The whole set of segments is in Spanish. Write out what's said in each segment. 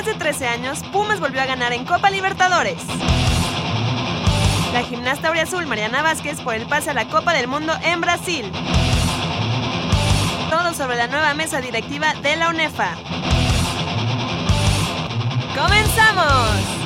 Después de 13 años, Pumas volvió a ganar en Copa Libertadores. La gimnasta auriazul Mariana Vázquez por el pase a la Copa del Mundo en Brasil. Todo sobre la nueva mesa directiva de la UNEFA. ¡Comenzamos!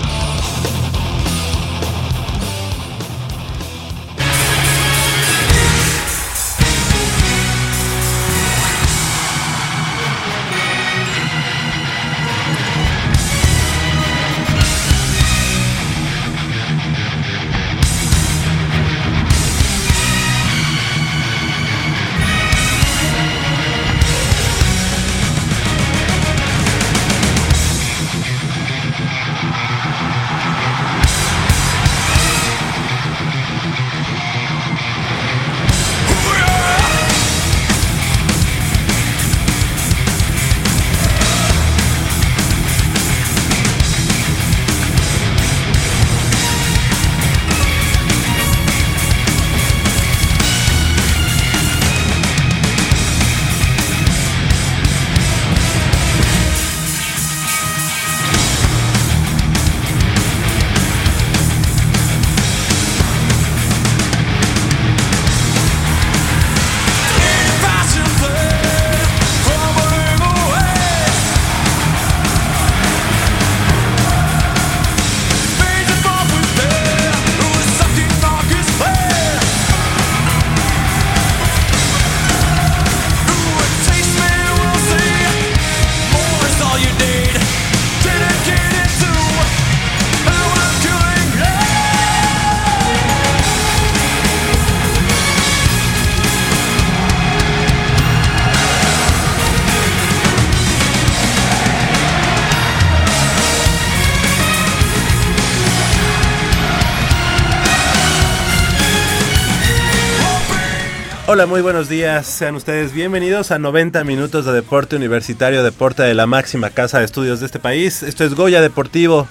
Hola, muy buenos días. Sean ustedes bienvenidos a 90 minutos de deporte universitario, deporte de la máxima casa de estudios de este país. Esto es Goya Deportivo,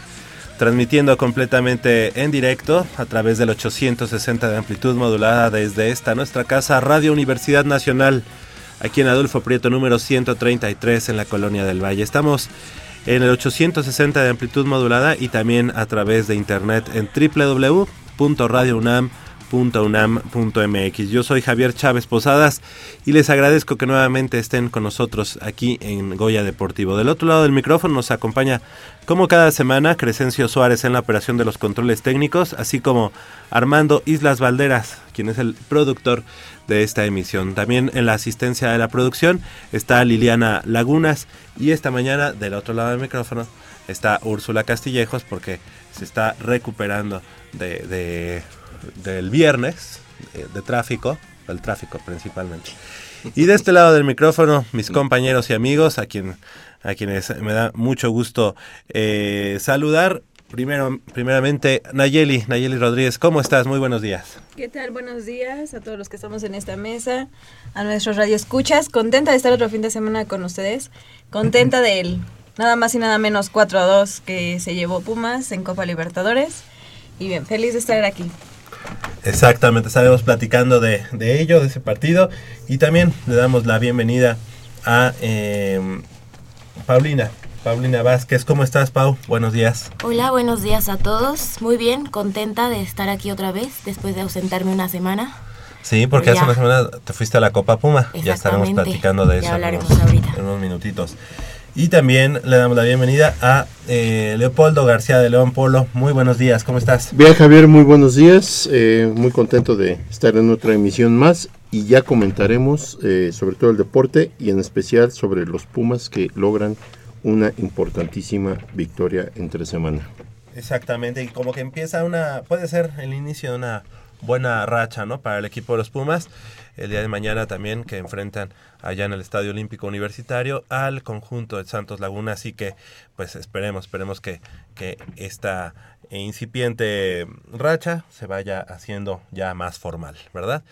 transmitiendo completamente en directo a través del 860 de amplitud modulada desde esta nuestra casa, Radio Universidad Nacional, aquí en Adolfo Prieto número 133 en la Colonia del Valle. Estamos en el 860 de amplitud modulada y también a través de internet en www.radiounam.com Yo soy Javier Chávez Posadas y les agradezco que nuevamente estén con nosotros aquí en Goya Deportivo. Del otro lado del micrófono nos acompaña como cada semana Crescencio Suárez en la operación de los controles técnicos, así como Armando Islas Valderas, quien es el productor de esta emisión. También en la asistencia de la producción está Liliana Lagunas y esta mañana del otro lado del micrófono está Úrsula Castillejos porque se está recuperando de del viernes eh, de, tráfico, el tráfico principalmente. Y de este lado del micrófono, mis compañeros y amigos, a, quien, a quienes me da mucho gusto eh, saludar. Primero, primeramente, Nayeli, Nayeli Rodríguez, ¿cómo estás? Muy buenos días. ¿Qué tal? Buenos días a todos los que estamos en esta mesa, a nuestros radioescuchas. Contenta de estar otro fin de semana con ustedes. Contenta del nada más y nada menos 4 a 2 que se llevó Pumas en Copa Libertadores. Y bien, feliz de estar aquí. Exactamente, estaremos platicando de, ello, de ese partido. Y también le damos la bienvenida a em, Paulina. Paulina Vázquez, ¿cómo estás, Pau? Buenos días. Hola, buenos días a todos. Muy bien, contenta de estar aquí otra vez después de ausentarme una semana. Sí, porque hace una semana te fuiste a la Copa Puma. Ya estaremos platicando de eso hablaremos ahorita. en unos minutitos. Y también le damos la bienvenida a eh, Leopoldo García de León Polo. Muy buenos días, ¿cómo estás? Bien, Javier, muy buenos días. Eh, muy contento de estar en otra emisión más y ya comentaremos eh, sobre todo el deporte y en especial sobre los Pumas que logran una importantísima victoria entre semana. Exactamente, y como que empieza una, puede ser el inicio de una buena racha, ¿no? Para el equipo de los Pumas. El día de mañana también que enfrentan allá en el Estadio Olímpico Universitario al conjunto de Santos Laguna. Así que, pues esperemos, esperemos que, que esta incipiente racha se vaya haciendo ya más formal, ¿verdad?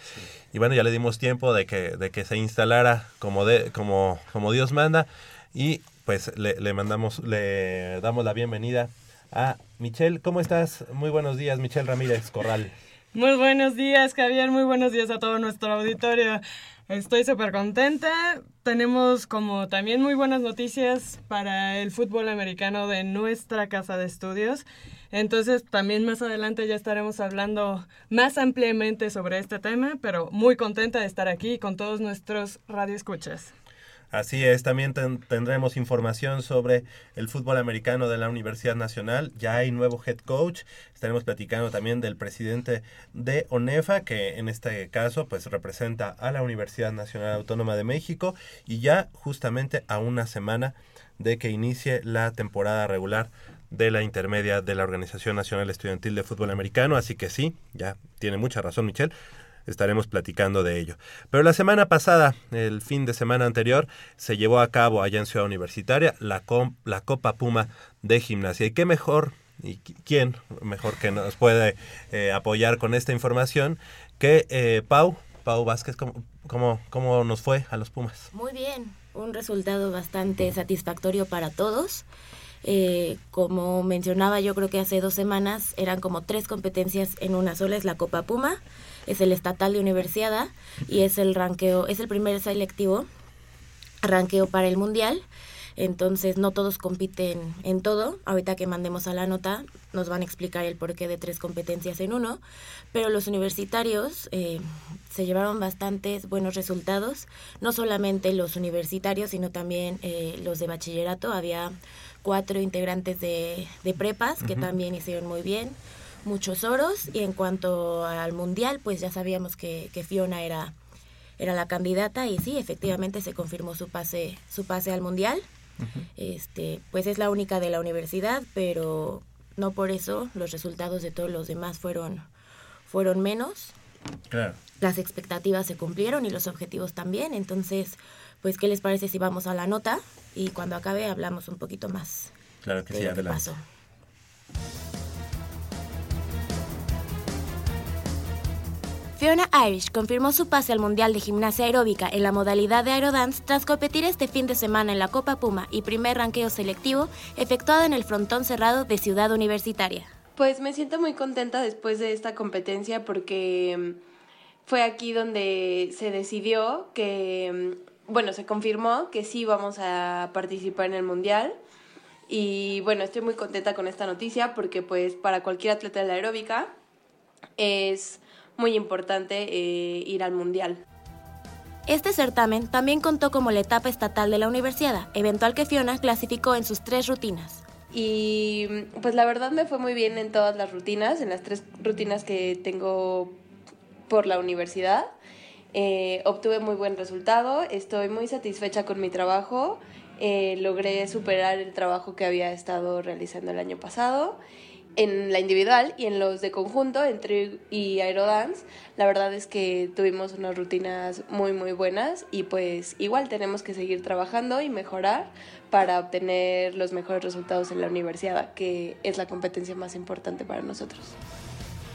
Y bueno, ya le dimos tiempo de que, de que se instalara como, de, como, como Dios manda y pues le, le mandamos, le damos la bienvenida a Michelle. ¿Cómo estás? Muy buenos días, Michelle Ramírez Corral. Muy buenos días, Javier. Muy buenos días a todo nuestro auditorio. Estoy súper contenta. Tenemos como también muy buenas noticias para el fútbol americano de nuestra casa de estudios. Entonces también más adelante ya estaremos hablando más ampliamente sobre este tema, pero muy contenta de estar aquí con todos nuestros radioescuchas. Así es, también ten- tendremos información sobre el fútbol americano de la Universidad Nacional. Ya hay nuevo head coach. Estaremos platicando también del presidente de ONEFA, que en este caso pues representa a la Universidad Nacional Autónoma de México y ya justamente a una semana de que inicie la temporada regular de la intermedia de la Organización Nacional Estudiantil de Fútbol Americano. Así que sí, ya tiene mucha razón Michelle estaremos platicando de ello. Pero la semana pasada, el fin de semana anterior, se llevó a cabo allá en Ciudad Universitaria la, com- la Copa Puma de Gimnasia. ¿Y qué mejor, y qui- quién mejor que nos puede eh, apoyar con esta información que eh, Pau, Pau Vázquez, ¿cómo, cómo, cómo nos fue a los Pumas? Muy bien, un resultado bastante satisfactorio para todos. Eh, como mencionaba yo creo que hace dos semanas eran como tres competencias en una sola, es la Copa Puma, es el estatal de universidad y es el ranqueo, es el primer selectivo, ranqueo para el mundial. Entonces no todos compiten en todo. Ahorita que mandemos a la nota nos van a explicar el porqué de tres competencias en uno. Pero los universitarios eh, se llevaron bastantes buenos resultados. No solamente los universitarios, sino también eh, los de bachillerato. Había cuatro integrantes de, de prepas que también hicieron muy bien. Muchos oros. Y en cuanto al mundial, pues ya sabíamos que, que Fiona era era la candidata y sí, efectivamente se confirmó su pase, su pase al mundial. Este, pues es la única de la universidad, pero no por eso los resultados de todos los demás fueron, fueron menos. Claro. Las expectativas se cumplieron y los objetivos también. Entonces, pues, ¿qué les parece si vamos a la nota? Y cuando acabe hablamos un poquito más Claro que de sí, lo que adelante. pasó. Fiona Irish confirmó su pase al Mundial de Gimnasia Aeróbica en la modalidad de aerodance tras competir este fin de semana en la Copa Puma y primer ranqueo selectivo efectuado en el frontón cerrado de Ciudad Universitaria. Pues me siento muy contenta después de esta competencia porque mm, fue aquí donde se decidió que, mm, bueno, se confirmó que sí vamos a participar en el Mundial. Y bueno, estoy muy contenta con esta noticia porque pues para cualquier atleta de la aeróbica es muy importante eh, ir al Mundial. Este certamen también contó como la etapa estatal de la universidad, eventual que Fiona clasificó en sus tres rutinas. Y pues la verdad me fue muy bien en todas las rutinas, en las tres rutinas que tengo por la universidad. Eh, obtuve muy buen resultado, estoy muy satisfecha con mi trabajo, eh, logré superar el trabajo que había estado realizando el año pasado en la individual y en los de conjunto, entre y aerodance, la verdad es que tuvimos unas rutinas muy muy buenas y pues igual tenemos que seguir trabajando y mejorar para obtener los mejores resultados en la universidad, que es la competencia más importante para nosotros.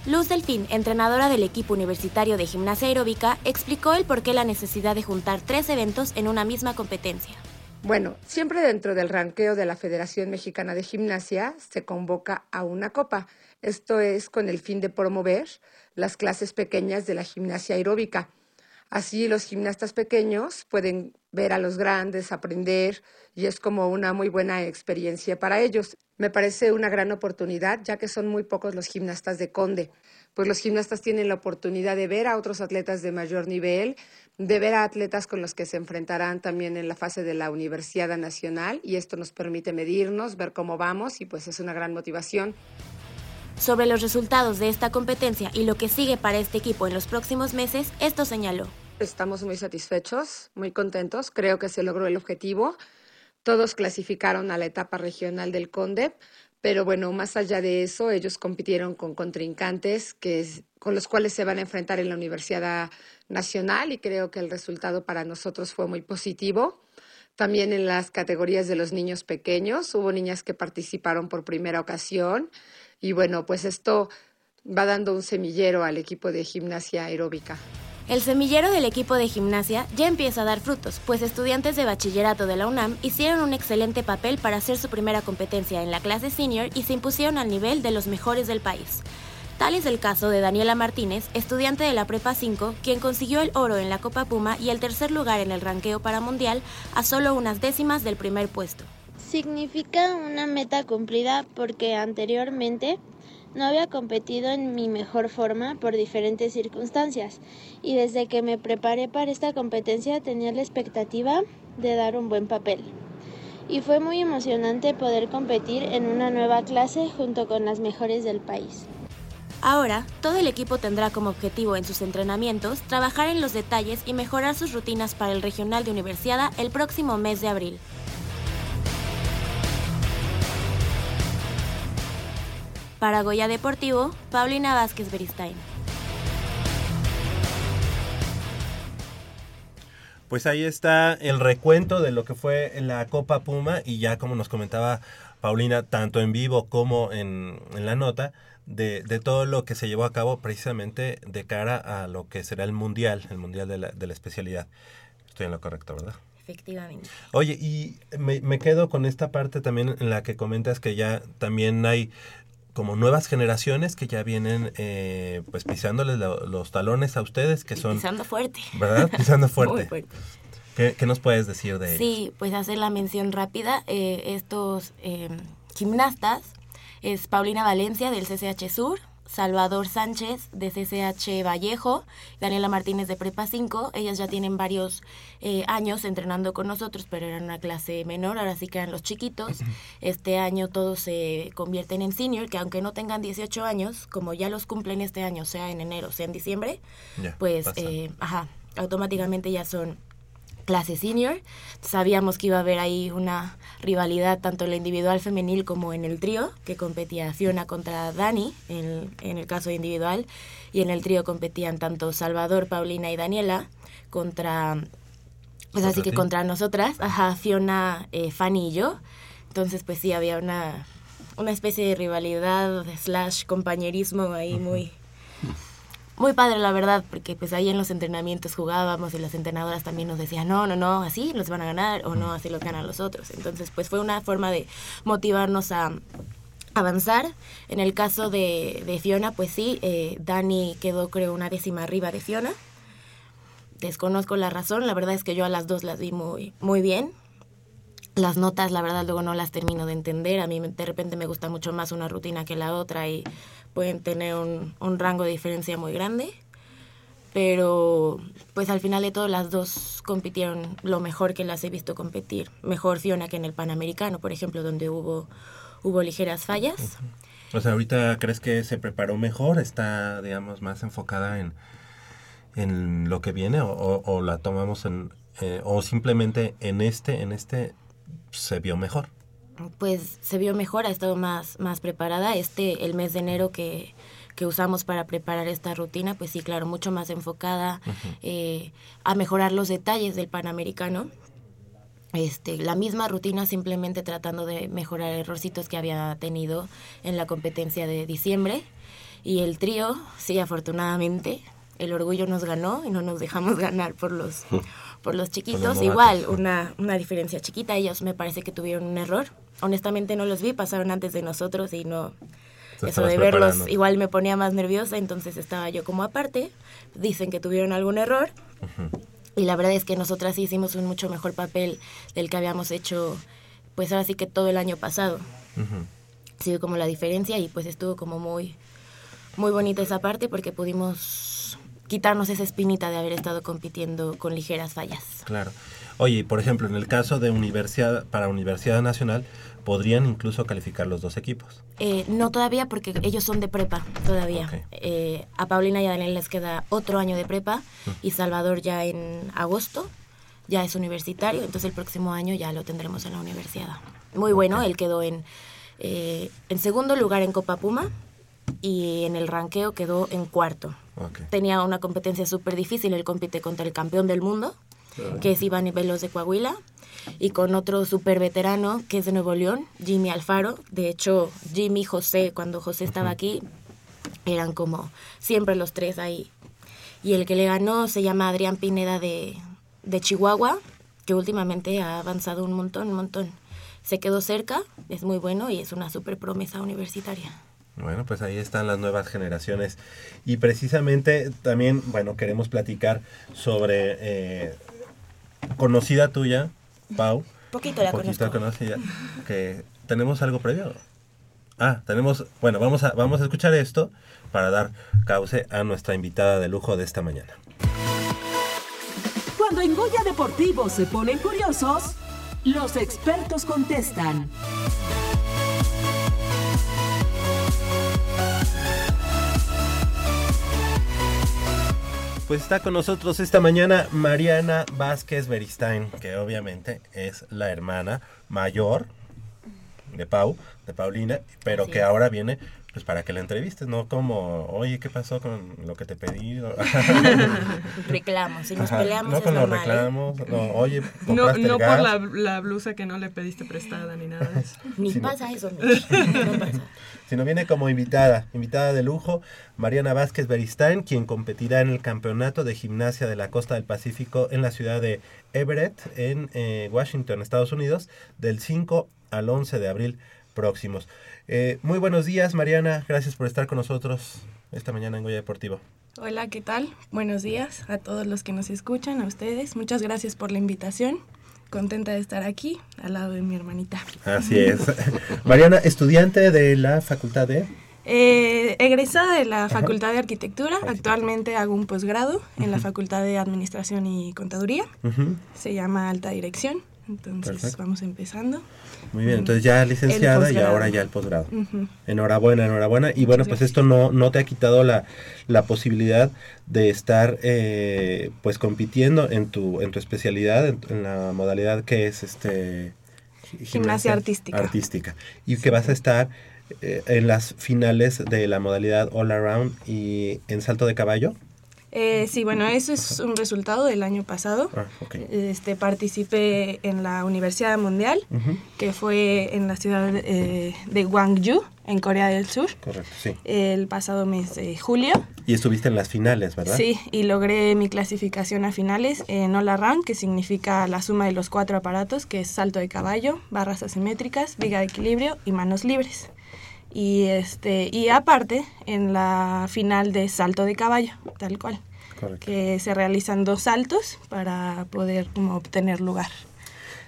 Luz Delfín, entrenadora del equipo universitario de gimnasia aeróbica, explicó el porqué la necesidad de juntar tres eventos en una misma competencia. Bueno, siempre dentro del ranqueo de la Federación Mexicana de Gimnasia se convoca a una copa. Esto es con el fin de promover las clases pequeñas de la gimnasia aeróbica. Así los gimnastas pequeños pueden ver a los grandes, aprender y es como una muy buena experiencia para ellos. Me parece una gran oportunidad ya que son muy pocos los gimnastas de Conde. Pues los gimnastas tienen la oportunidad de ver a otros atletas de mayor nivel, de ver a atletas con los que se enfrentarán también en la fase de la Universidad Nacional y esto nos permite medirnos, ver cómo vamos y pues es una gran motivación. Sobre los resultados de esta competencia y lo que sigue para este equipo en los próximos meses, esto señaló. Estamos muy satisfechos, muy contentos, creo que se logró el objetivo. Todos clasificaron a la etapa regional del Conde, Pero bueno, más allá de eso, ellos compitieron con contrincantes que, con los cuales se van a enfrentar en la Universidad Nacional y creo que el resultado para nosotros fue muy positivo. También en las categorías de los niños pequeños, hubo niñas que participaron por primera ocasión y bueno, pues esto va dando un semillero al equipo de gimnasia aeróbica. El semillero del equipo de gimnasia ya empieza a dar frutos, pues estudiantes de bachillerato de la UNAM hicieron un excelente papel para hacer su primera competencia en la clase senior y se impusieron al nivel de los mejores del país. Tal es el caso de Daniela Martínez, estudiante de la Prepa 5, quien consiguió el oro en la Copa Puma y el tercer lugar en el ranqueo para mundial a solo unas décimas del primer puesto. Significa una meta cumplida porque anteriormente no había competido en mi mejor forma por diferentes circunstancias y desde que me preparé para esta competencia tenía la expectativa de dar un buen papel. Y fue muy emocionante poder competir en una nueva clase junto con las mejores del país. Ahora, todo el equipo tendrá como objetivo en sus entrenamientos trabajar en los detalles y mejorar sus rutinas para el regional de Universidad el próximo mes de abril. Para Goya Deportivo, Paulina Vázquez Beristain. Pues ahí está el recuento de lo que fue la Copa Puma y ya como nos comentaba Paulina, tanto en vivo como en, la nota, de, de, todo lo que se llevó a cabo precisamente de cara a lo que será el Mundial, el Mundial de la, de la especialidad. Estoy en lo correcto, ¿verdad? Efectivamente. Oye, y me, me, quedo con esta parte también en la que comentas que ya también hay como nuevas generaciones que ya vienen eh, pues pisándoles los talones a ustedes que son pisando fuerte. Verdad pisando fuerte, fuerte. ¿Qué, nos puedes decir de sí pues hacer la mención rápida eh, estos eh, gimnastas es Paulina Valencia del CCH Sur Salvador Sánchez de CCH Vallejo, Daniela Martínez de Prepa 5. Ellas ya tienen varios eh, años entrenando con nosotros, pero eran una clase menor, ahora sí que eran los chiquitos. Este año todos se convierten en senior, que aunque no tengan 18 años, como ya los cumplen este año, sea en enero, sea en diciembre, pues eh, ajá, automáticamente ya son clase senior. Sabíamos que iba a haber ahí una rivalidad tanto en la individual femenil como en el trío, que competía Fiona contra Dani en, en el caso individual, y en el trío competían tanto Salvador, Paulina y Daniela contra, pues así que contra nosotras, ajá, Fiona, eh, Fanny y yo. Entonces, pues sí, había una, una especie de rivalidad slash compañerismo ahí muy muy padre la verdad, porque pues ahí en los entrenamientos jugábamos y las entrenadoras también nos decían, no, no, no, así los van a ganar o no, así los ganan los otros. Entonces pues fue una forma de motivarnos a avanzar. En el caso de, de Fiona, pues sí, eh, Dani quedó creo una décima arriba de Fiona. Desconozco la razón, la verdad es que yo a las dos las vi muy, muy bien. Las notas, la verdad, luego no las termino de entender. A mí de repente me gusta mucho más una rutina que la otra y pueden tener un, un rango de diferencia muy grande. Pero pues al final de todo las dos compitieron lo mejor que las he visto competir. Mejor Fiona que en el Panamericano, por ejemplo, donde hubo, hubo ligeras fallas. O sea, ahorita crees que se preparó mejor, está, digamos, más enfocada en, en lo que viene o, la tomamos en, eh, o simplemente en este, en este se vio mejor? Pues se vio mejor, ha estado más, más preparada. Este, el mes de enero que, que usamos para preparar esta rutina, pues sí, claro, mucho más enfocada eh, a mejorar los detalles del Panamericano. Este, la misma rutina simplemente tratando de mejorar errorcitos que había tenido en la competencia de diciembre. Y el trío, sí, afortunadamente, el orgullo nos ganó y no nos dejamos ganar por los por los chiquitos. Igual, una, una diferencia chiquita. Ellos me parece que tuvieron un error. Honestamente no los vi, pasaron antes de nosotros y no... eso de verlos igual me ponía más nerviosa, entonces estaba yo como aparte. Dicen que tuvieron algún error. Y la verdad es que nosotras sí hicimos un mucho mejor papel del que habíamos hecho, pues ahora sí que todo el año pasado. Uh como la diferencia y pues estuvo como muy, muy bonita esa parte porque pudimos quitarnos esa espinita de haber estado compitiendo con ligeras fallas. Claro. Oye, por ejemplo, en el caso de universidad para Universidad Nacional, ¿podrían incluso calificar los dos equipos? Eh, no todavía, porque ellos son de prepa todavía. Eh, a Paulina y a Daniel les queda otro año de prepa y Salvador ya en agosto ya es universitario, entonces el próximo año ya lo tendremos en la universidad. Muy bueno, él quedó en Eh, en segundo lugar en Copa Puma y en el ranqueo quedó en cuarto. Tenía una competencia súper difícil, él compite contra el campeón del mundo, que es Iván Veloz de Coahuila, y con otro súper veterano que es de Nuevo León, Jimmy Alfaro. De hecho, Jimmy y José, cuando José estaba aquí, eran como siempre los tres ahí. Y el que le ganó se llama Adrián Pineda de, de Chihuahua, que últimamente ha avanzado un montón, un montón. Se quedó cerca, es muy bueno y es una súper promesa universitaria. Bueno, pues ahí están las nuevas generaciones. Y precisamente también, bueno, queremos platicar sobre eh, conocida tuya, Pau. Poquito la poquito conozco. conocida, que tenemos algo previo. Ah, tenemos, bueno, vamos a, vamos a escuchar esto para dar cauce a nuestra invitada de lujo de esta mañana. Cuando en Goya Deportivo se ponen curiosos, los expertos contestan. Pues está con nosotros esta mañana Mariana Vázquez Beristain, que obviamente es la hermana mayor de Pau, de Paulina, pero que ahora viene pues para que la entrevistes, no como, oye, ¿qué pasó con lo que te pedí? Reclamos, si nos Ajá, peleamos no es con los ¿eh? reclamos, no, oye, No, el no por la, la blusa que no le pediste prestada ni nada de eso. Ni Sí, no. pasa eso, no pasa. sino viene como invitada, invitada de lujo, Mariana Vázquez Beristain, quien competirá en el campeonato de gimnasia de la costa del Pacífico en la ciudad de Everett, en eh, Washington, Estados Unidos, del 5 al 11 de abril próximos. Eh, muy buenos días, Mariana, gracias por estar con nosotros esta mañana en Goya Deportivo. Hola, ¿qué tal? Buenos días a todos los que nos escuchan, a ustedes. Muchas gracias por la invitación. Contenta de estar aquí al lado de mi hermanita. Así es. Mariana, estudiante de la Facultad de... Eh, egresada de la Facultad de Arquitectura, actualmente hago un posgrado en la Facultad de Administración y Contaduría. Se llama Alta Dirección. Entonces Perfecto. vamos empezando. Muy bien, entonces ya licenciada y ahora ya el posgrado. Enhorabuena, enhorabuena. Y bueno, pues esto no, no te ha quitado la, la posibilidad de estar eh, pues compitiendo en tu, en tu especialidad, en, en la modalidad que es este gi- Gimnasia artística. artística. Y que vas a estar eh, en las finales de la modalidad all around y en salto de caballo. Eh, sí, bueno, eso es un resultado del año pasado. Ah. Este, participé en la Universidad Mundial, que fue en la ciudad eh, de Gwangju, en Corea del Sur, Correcto, sí. el pasado mes de julio. Y estuviste en las finales, ¿verdad? Sí, y logré mi clasificación a finales en All Around, que significa la suma de los cuatro aparatos, que es salto de caballo, barras asimétricas, viga de equilibrio y manos libres. Y, este, y aparte, en la final de salto de caballo, tal cual, Correcto. que se realizan dos saltos para poder como obtener lugar.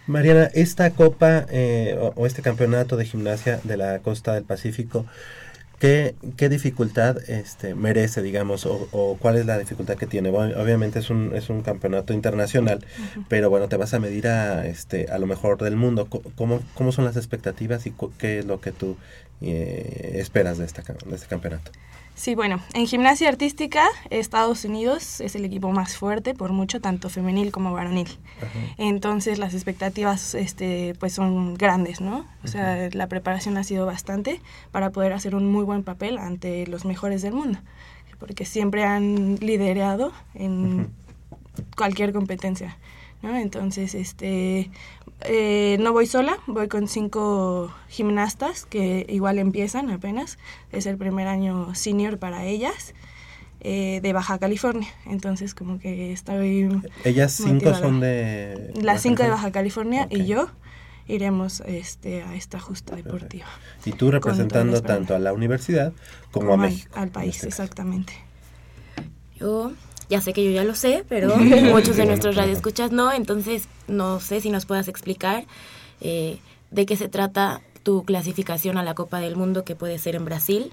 Mariana, esta copa eh, o, o este campeonato de gimnasia de la costa del Pacífico, ¿qué, qué dificultad este, merece, digamos, o, o cuál es la dificultad que tiene? Bueno, obviamente es un, es un campeonato internacional, pero bueno, te vas a medir a, este, a lo mejor del mundo. ¿Cómo, cómo son las expectativas y qué es lo que tú eh, esperas de, esta, cam- de este campeonato? Sí, bueno, en gimnasia artística, Estados Unidos es el equipo más fuerte por mucho, tanto femenil como varonil. Entonces las expectativas este, pues son grandes, ¿no? O sea, la preparación ha sido bastante para poder hacer un muy buen papel ante los mejores del mundo, porque siempre han liderado en cualquier competencia, ¿no? Entonces, este, eh, no voy sola, voy con cinco gimnastas que igual empiezan apenas, es el primer año senior para ellas. eh, de Baja California, entonces como que estoy Ellas cinco motivada. son de... Las cinco de? Baja California y yo iremos este, a esta justa deportiva. Y tú representando tanto a la universidad como, a México. Al país, este exactamente. Yo ya sé que yo ya lo sé, pero muchos de nuestros radioescuchas no, entonces no sé si nos puedas explicar eh, de qué se trata tu clasificación a la Copa del Mundo que puede ser en Brasil,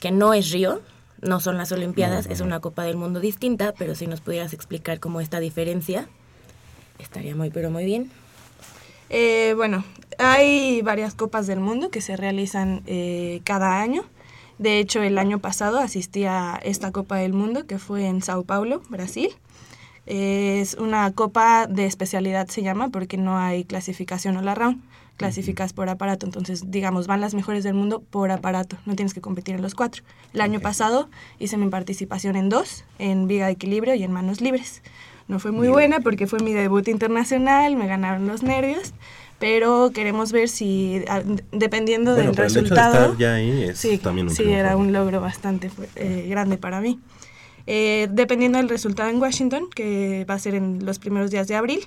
que no es Río, no son las Olimpiadas, es una Copa del Mundo distinta, pero si nos pudieras explicar cómo esta diferencia, estaría muy, pero muy bien. Eh, bueno, hay varias copas del mundo que se realizan eh, cada año. De hecho, el año pasado asistí a esta Copa del Mundo que fue en Sao Paulo, Brasil. Es una copa de especialidad, se llama, porque no hay clasificación all round. Clasificas por aparato, entonces, digamos, van las mejores del mundo por aparato. No tienes que competir en los cuatro. El año pasado hice mi participación en dos, en viga de equilibrio y en manos libres. No fue muy buena porque fue mi debut internacional, me ganaron los nervios, pero queremos ver si, a- dependiendo Bueno, del pero el hecho de resultado... estar ya ahí es sí, también un sí, triunfo. era un logro bastante eh, grande para mí. Eh, dependiendo del resultado en Washington, que va a ser en los primeros días de abril,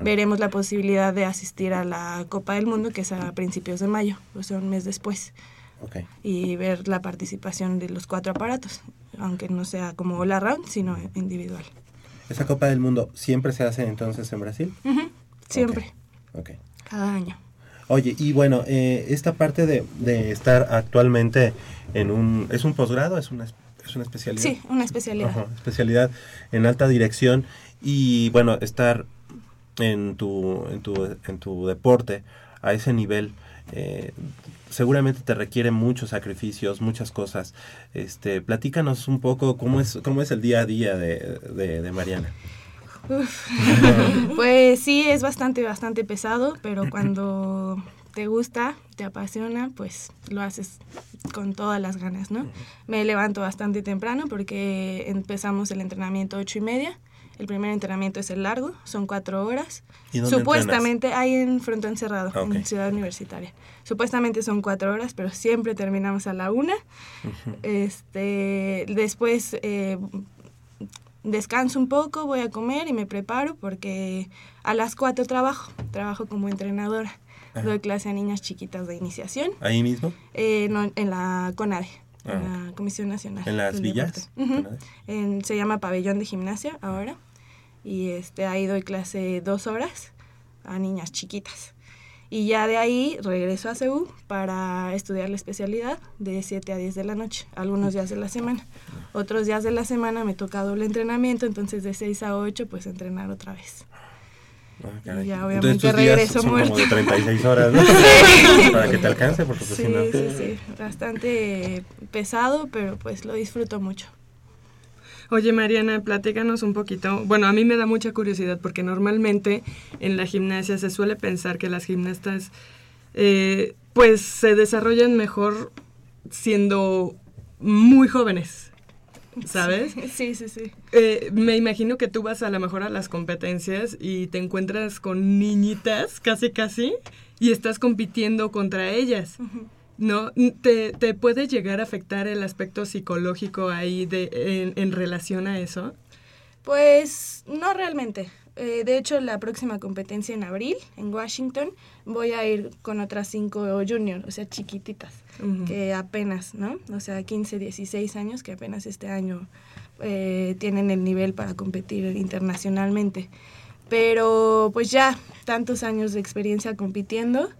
veremos la posibilidad de asistir a la Copa del Mundo, que es a principios de mayo, o sea, un mes después, Ok. y ver la participación de los cuatro aparatos, aunque no sea como all around, sino individual. ¿Esa Copa del Mundo siempre se hace entonces en Brasil? Ujú, Siempre, Ok. Cada año. Oye, y bueno, eh, esta parte de, de estar actualmente en un... ¿Es un posgrado? ¿Es una, es una especialidad? Sí, una especialidad. Ajá, especialidad en alta dirección y bueno, estar en tu, en tu, en tu deporte a ese nivel eh, seguramente te requiere muchos sacrificios, muchas cosas. Este, platícanos un poco cómo es, cómo es el día a día de, de- de Mariana. Pues sí, es bastante, bastante pesado, pero cuando te gusta, te apasiona, pues lo haces con todas las ganas, ¿no? Me levanto bastante temprano porque empezamos el entrenamiento ocho y media. El primer entrenamiento es el largo, son cuatro horas. ¿Y dónde Supuestamente hay en Frontón Cerrado, Ah, ok. en Ciudad Universitaria. Supuestamente son cuatro horas, pero siempre terminamos a la una. Este, después eh, descanso un poco, voy a comer y me preparo porque a las 4 trabajo, trabajo como entrenadora. Ajá. Doy clase a niñas chiquitas de iniciación, ¿Ahí mismo? eh, no, en la CONADE, Ah, en la Comisión Nacional. ¿En las villas? Se llama Pabellón de Gimnasia ahora y este, ahí doy clase dos horas a niñas chiquitas. Y ya de ahí regreso a CEU para estudiar la especialidad de 7 a 10 de la noche, algunos días de la semana. Otros días de la semana me toca doble entrenamiento, entonces de 6 a 8 pues entrenar otra vez. Ah. Y ya obviamente regreso son muerta. como de 36 horas, ¿no? Sí. Para que te alcance, porque pues, Sí, si no... sí, sí, bastante pesado, pero pues lo disfruto mucho. Oye, Mariana, platícanos un poquito. Bueno, a mí me da mucha curiosidad porque normalmente en la gimnasia se suele pensar que las gimnastas eh, pues se desarrollan mejor siendo muy jóvenes, ¿sabes? Sí, sí, sí. Eh, me imagino que tú vas a lo mejor a las competencias y te encuentras con niñitas, casi casi, y estás compitiendo contra ellas. ¿No? ¿Te, te puede llegar a afectar el aspecto psicológico ahí de, en, en relación a eso? Pues no realmente. Eh, de hecho, la próxima competencia en abril, en Washington, voy a ir con otras cinco junior, o sea, chiquititas, que apenas, ¿no? O sea, 15, 16 años, que apenas este año eh, tienen el nivel para competir internacionalmente. Pero pues ya, tantos años de experiencia compitiendo,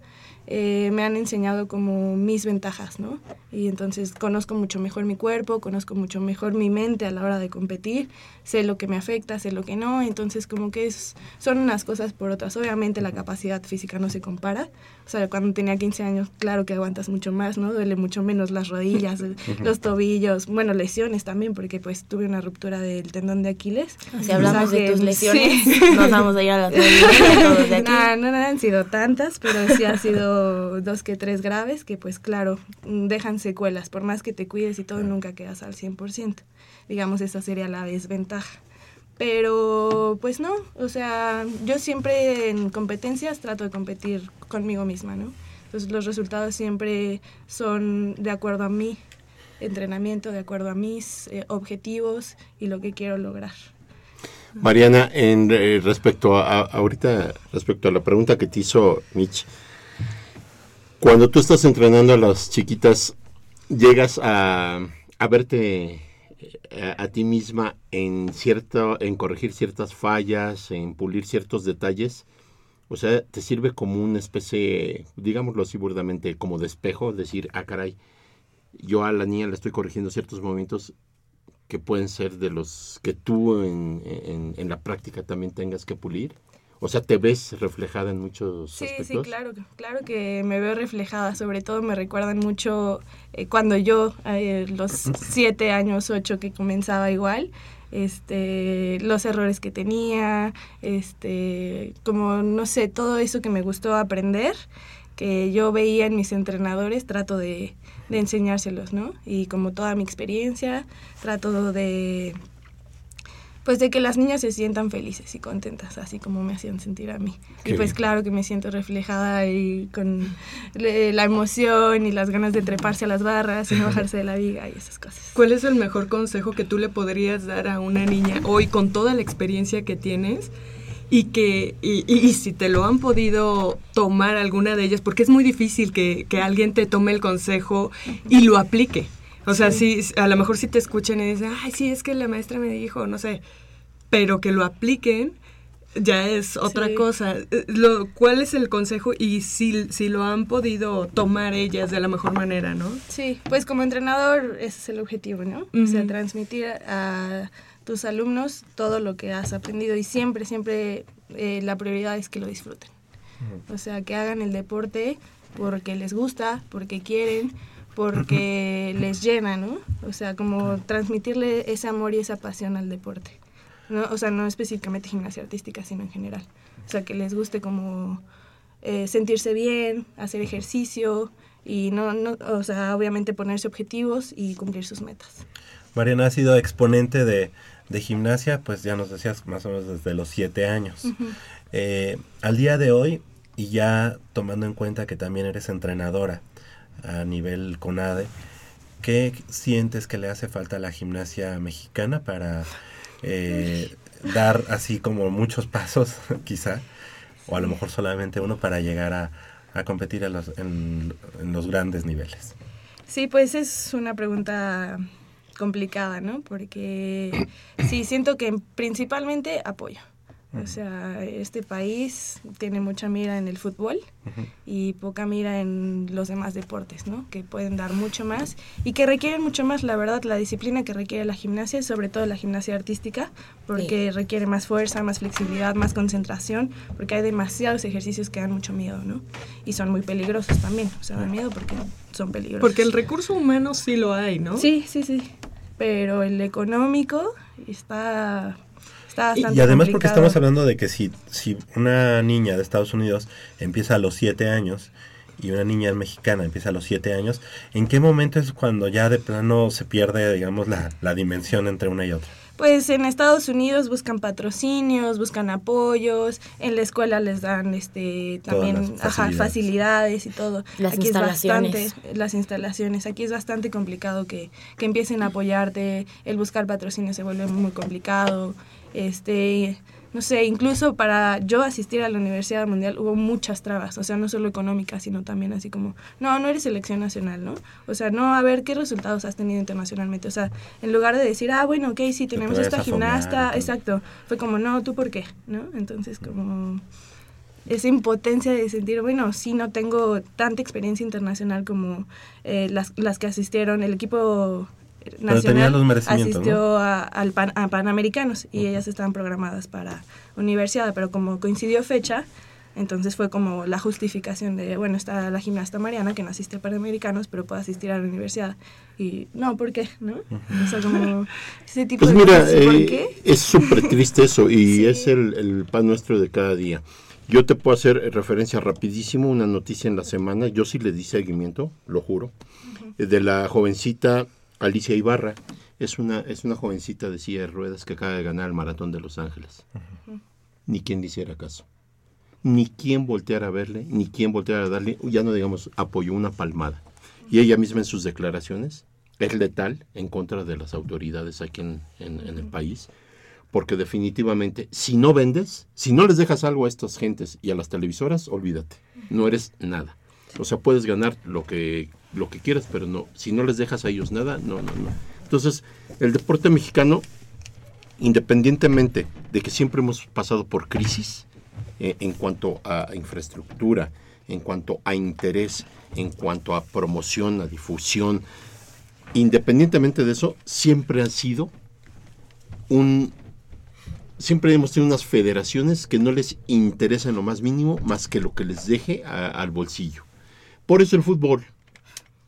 eh, me han enseñado como mis ventajas, ¿no? Y entonces conozco mucho mejor mi cuerpo, conozco mucho mejor mi mente a la hora de competir, sé lo que me afecta, sé lo que no, entonces como que es, son unas cosas por otras. Obviamente la capacidad física no se compara, o sea, cuando tenía 15 años, claro que aguantas mucho más, ¿no? Duele mucho menos las rodillas, los tobillos, bueno, lesiones también, porque pues tuve una ruptura del tendón de Aquiles. Si hablamos O sea de que- tus lesiones, sí. nos vamos a ir a las lesiones todos de aquí. No, no, no han sido tantas, pero sí han sido dos que tres graves que pues claro, mm, dejan secuelas. Por más que te cuides y todo, nunca quedas al 100%. Digamos, esa sería la desventaja. Pero pues no, o sea, yo siempre en competencias trato de competir conmigo misma, ¿no? Entonces los resultados siempre son de acuerdo a mi entrenamiento, de acuerdo a mis eh, objetivos y lo que quiero lograr. Mariana, en eh, respecto a, a- ahorita respecto a la pregunta que te hizo Mitch, cuando tú estás entrenando a las chiquitas, llegas a, a verte eh, a, ti misma en cierto, en corregir ciertas fallas, en pulir ciertos detalles. O sea, te sirve como una especie, digámoslo así burdamente, como de espejo, decir, ah, caray, yo a la niña le estoy corrigiendo ciertos momentos que pueden ser de los que tú en- en la práctica también tengas que pulir. O sea, te ves reflejada en muchos Sí, aspectos. sí, claro, claro que me veo reflejada. Sobre todo me recuerdan mucho eh, cuando yo, eh, los siete años, ocho que comenzaba igual, este, los errores que tenía, este, como, no sé, todo eso que me gustó aprender, que yo veía en mis entrenadores, trato de, de enseñárselos, ¿no? Y como toda mi experiencia, trato de pues de que las niñas se sientan felices y contentas, así como me hacían sentir a mí. y pues claro que me siento reflejada ahí con la emoción y las ganas de treparse a las barras y no bajarse de la viga y esas cosas. ¿Cuál es el mejor consejo que tú le podrías dar a una niña hoy con toda la experiencia que tienes? Y que, y, y, si te lo han podido tomar alguna de ellas, porque es muy difícil que, que alguien te tome el consejo y lo aplique. O sea, sí. a lo mejor si te escuchan y dicen, ay, sí, es que la maestra me dijo, no sé, pero que lo apliquen ya es otra cosa. Lo, ¿Cuál es el consejo y si, si lo han podido tomar ellas de la mejor manera, no? Sí, pues como entrenador ese es el objetivo, ¿no? O sea, transmitir a tus alumnos todo lo que has aprendido y siempre, siempre eh, la prioridad es que lo disfruten. O sea, que hagan el deporte porque les gusta, porque quieren, porque les llena, ¿no? O sea, como transmitirle ese amor y esa pasión al deporte. ¿no? O sea, no específicamente gimnasia artística, sino en general. O sea, que les guste como eh, sentirse bien, hacer ejercicio y no, no, o sea, obviamente ponerse objetivos y cumplir sus metas. Mariana ha sido exponente de, de gimnasia, pues ya nos decías más o menos desde los siete años. Eh, al día de hoy, y ya tomando en cuenta que también eres entrenadora, a nivel CONADE. ¿Qué sientes que le hace falta a la gimnasia mexicana para eh, dar así como muchos pasos, quizá? O a lo mejor solamente uno para llegar a, a competir en los, en, en los grandes niveles. Sí, pues es una pregunta complicada, ¿no? Porque sí, siento que principalmente apoyo. O sea, este país tiene mucha mira en el fútbol y poca mira en los demás deportes, ¿no? Que pueden dar mucho más y que requieren mucho más, la verdad, la disciplina que requiere la gimnasia, sobre todo la gimnasia artística, porque requiere más fuerza, más flexibilidad, más concentración, porque hay demasiados ejercicios que dan mucho miedo, ¿no? Y son muy peligrosos también, o sea, dan miedo porque son peligrosos. Porque el recurso humano sí lo hay, ¿no? Sí, sí, sí, pero el económico está y, además porque estamos hablando de que si, si una niña de Estados Unidos empieza a los 7 años y una niña mexicana empieza a los 7 años, ¿en qué momento es cuando ya de plano se pierde, digamos, la, la dimensión entre una y otra? Pues en Estados Unidos buscan patrocinios, buscan apoyos, en la escuela les dan este también facilidades. facilidades y todo. Las aquí instalaciones. Es bastante, las instalaciones. Aquí es bastante complicado que, que empiecen a apoyarte. El buscar patrocinios se vuelve muy complicado este, no sé, incluso para yo asistir a la Universidad Mundial hubo muchas trabas, o sea, no solo económicas, sino también así como, no, no eres selección nacional, ¿no? O sea, no, a ver qué resultados has tenido internacionalmente, o sea, en lugar de decir, ah, bueno, ok, sí, tenemos esta gimnasta, exacto, fue como, no, ¿tú por qué? ¿No? Entonces, como esa impotencia de sentir, bueno, sí, no tengo tanta experiencia internacional como eh, las, las que asistieron, el equipo nacional asistió a, al a Panamericanos y ellas estaban programadas para universidad, pero como coincidió fecha, entonces fue como la justificación de, bueno, está la gimnasta Mariana que no asiste a Panamericanos, pero puede asistir a la universidad. Y no, ¿por qué? ¿No? O sea, como ese tipo pues mira, eh, es súper triste eso y es el, el pan nuestro de cada día. Yo te puedo hacer referencia rapidísimo, una noticia en la semana, yo sí le di seguimiento, lo juro, de la jovencita Alicia Ibarra es una, es una jovencita de silla de ruedas que acaba de ganar el maratón de Los Ángeles. Ni quien le hiciera caso. Ni quien volteara a verle, ni quien volteara a darle, ya no digamos, apoyó una palmada. Y ella misma en sus declaraciones es letal en contra de las autoridades aquí en, en el país, porque definitivamente si no vendes, si no les dejas algo a estas gentes y a las televisoras, olvídate, no eres nada. O sea, puedes ganar lo que lo que quieras, pero no, si no les dejas a ellos nada, no, no, no. Entonces, el deporte mexicano, independientemente de que siempre hemos pasado por crisis eh, en cuanto a infraestructura, en cuanto a interés, en cuanto a promoción, a difusión, independientemente de eso, siempre ha sido un... Siempre hemos tenido unas federaciones que no les interesa en lo más mínimo más que lo que les deje al bolsillo. Por eso el fútbol,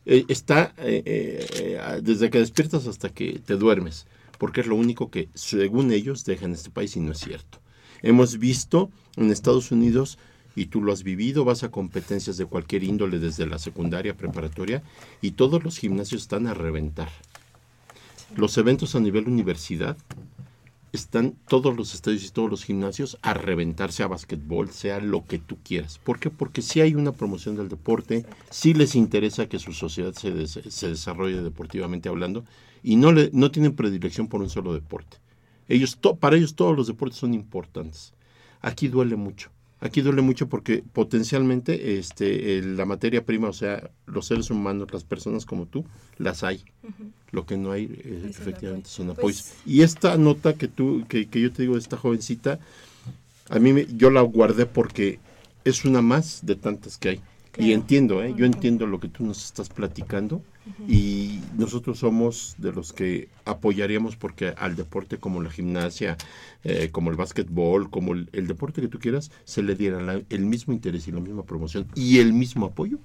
eh, está eh, eh, desde que despiertas hasta que te duermes. porque es lo único que, según ellos, dejan este país y no es cierto. Hemos visto en Estados Unidos, y tú lo has vivido, vas a competencias de cualquier índole, desde la secundaria, preparatoria, y todos los gimnasios están a reventar. Los eventos a nivel universidad están todos los estadios y todos los gimnasios a reventar, sea básquetbol, sea lo que tú quieras. ¿Por qué? Porque si hay una promoción del deporte, sí les interesa que su sociedad se, des- se desarrolle deportivamente hablando y no, le, no tienen predilección por un solo deporte. Ellos, to- para ellos todos los deportes son importantes. Aquí duele mucho. Aquí duele mucho porque potencialmente este, la materia prima, o sea, los seres humanos, las personas como tú, las hay. Lo que no hay, eh, efectivamente, son apoyos. Pues- y esta nota que tú, que, que yo te digo de esta jovencita, a mí me- yo la guardé porque es una más de tantas que hay. Y entiendo, ¿eh? yo entiendo lo que tú nos estás platicando y nosotros somos de los que apoyaríamos porque al deporte como la gimnasia, eh, como el básquetbol, como el, el deporte que tú quieras, se le diera la- el mismo interés y la misma promoción y el mismo apoyo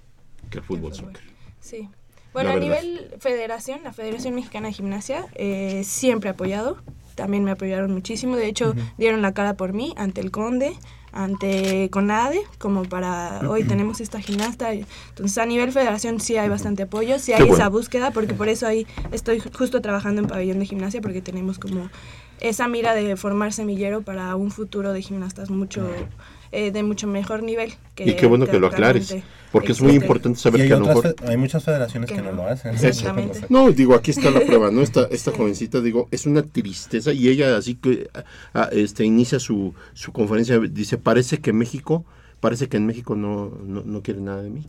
que al fútbol soccer. Sí. Bueno, La a verdad. nivel federación, la Federación Mexicana de Gimnasia eh, siempre ha apoyado, también me apoyaron muchísimo, de hecho dieron la cara por mí ante el Conde, ante CONADE, como para hoy tenemos esta gimnasta, entonces a nivel federación sí hay bastante apoyo, sí hay bueno. esa búsqueda, porque por eso ahí estoy justo trabajando en pabellón de gimnasia, porque tenemos como esa mira de formar semillero para un futuro de gimnastas mucho eh, de mucho mejor nivel. Y qué bueno que lo aclares, porque es muy importante saber que a lo mejor... hay muchas federaciones que, Que no. no. lo hacen. Exactamente. No, digo, aquí está la prueba, ¿no? Esta, esta jovencita, digo, es una tristeza y ella así que ah, este, inicia su, su conferencia, dice, parece que México, parece que en México no, no, no quiere nada de mí.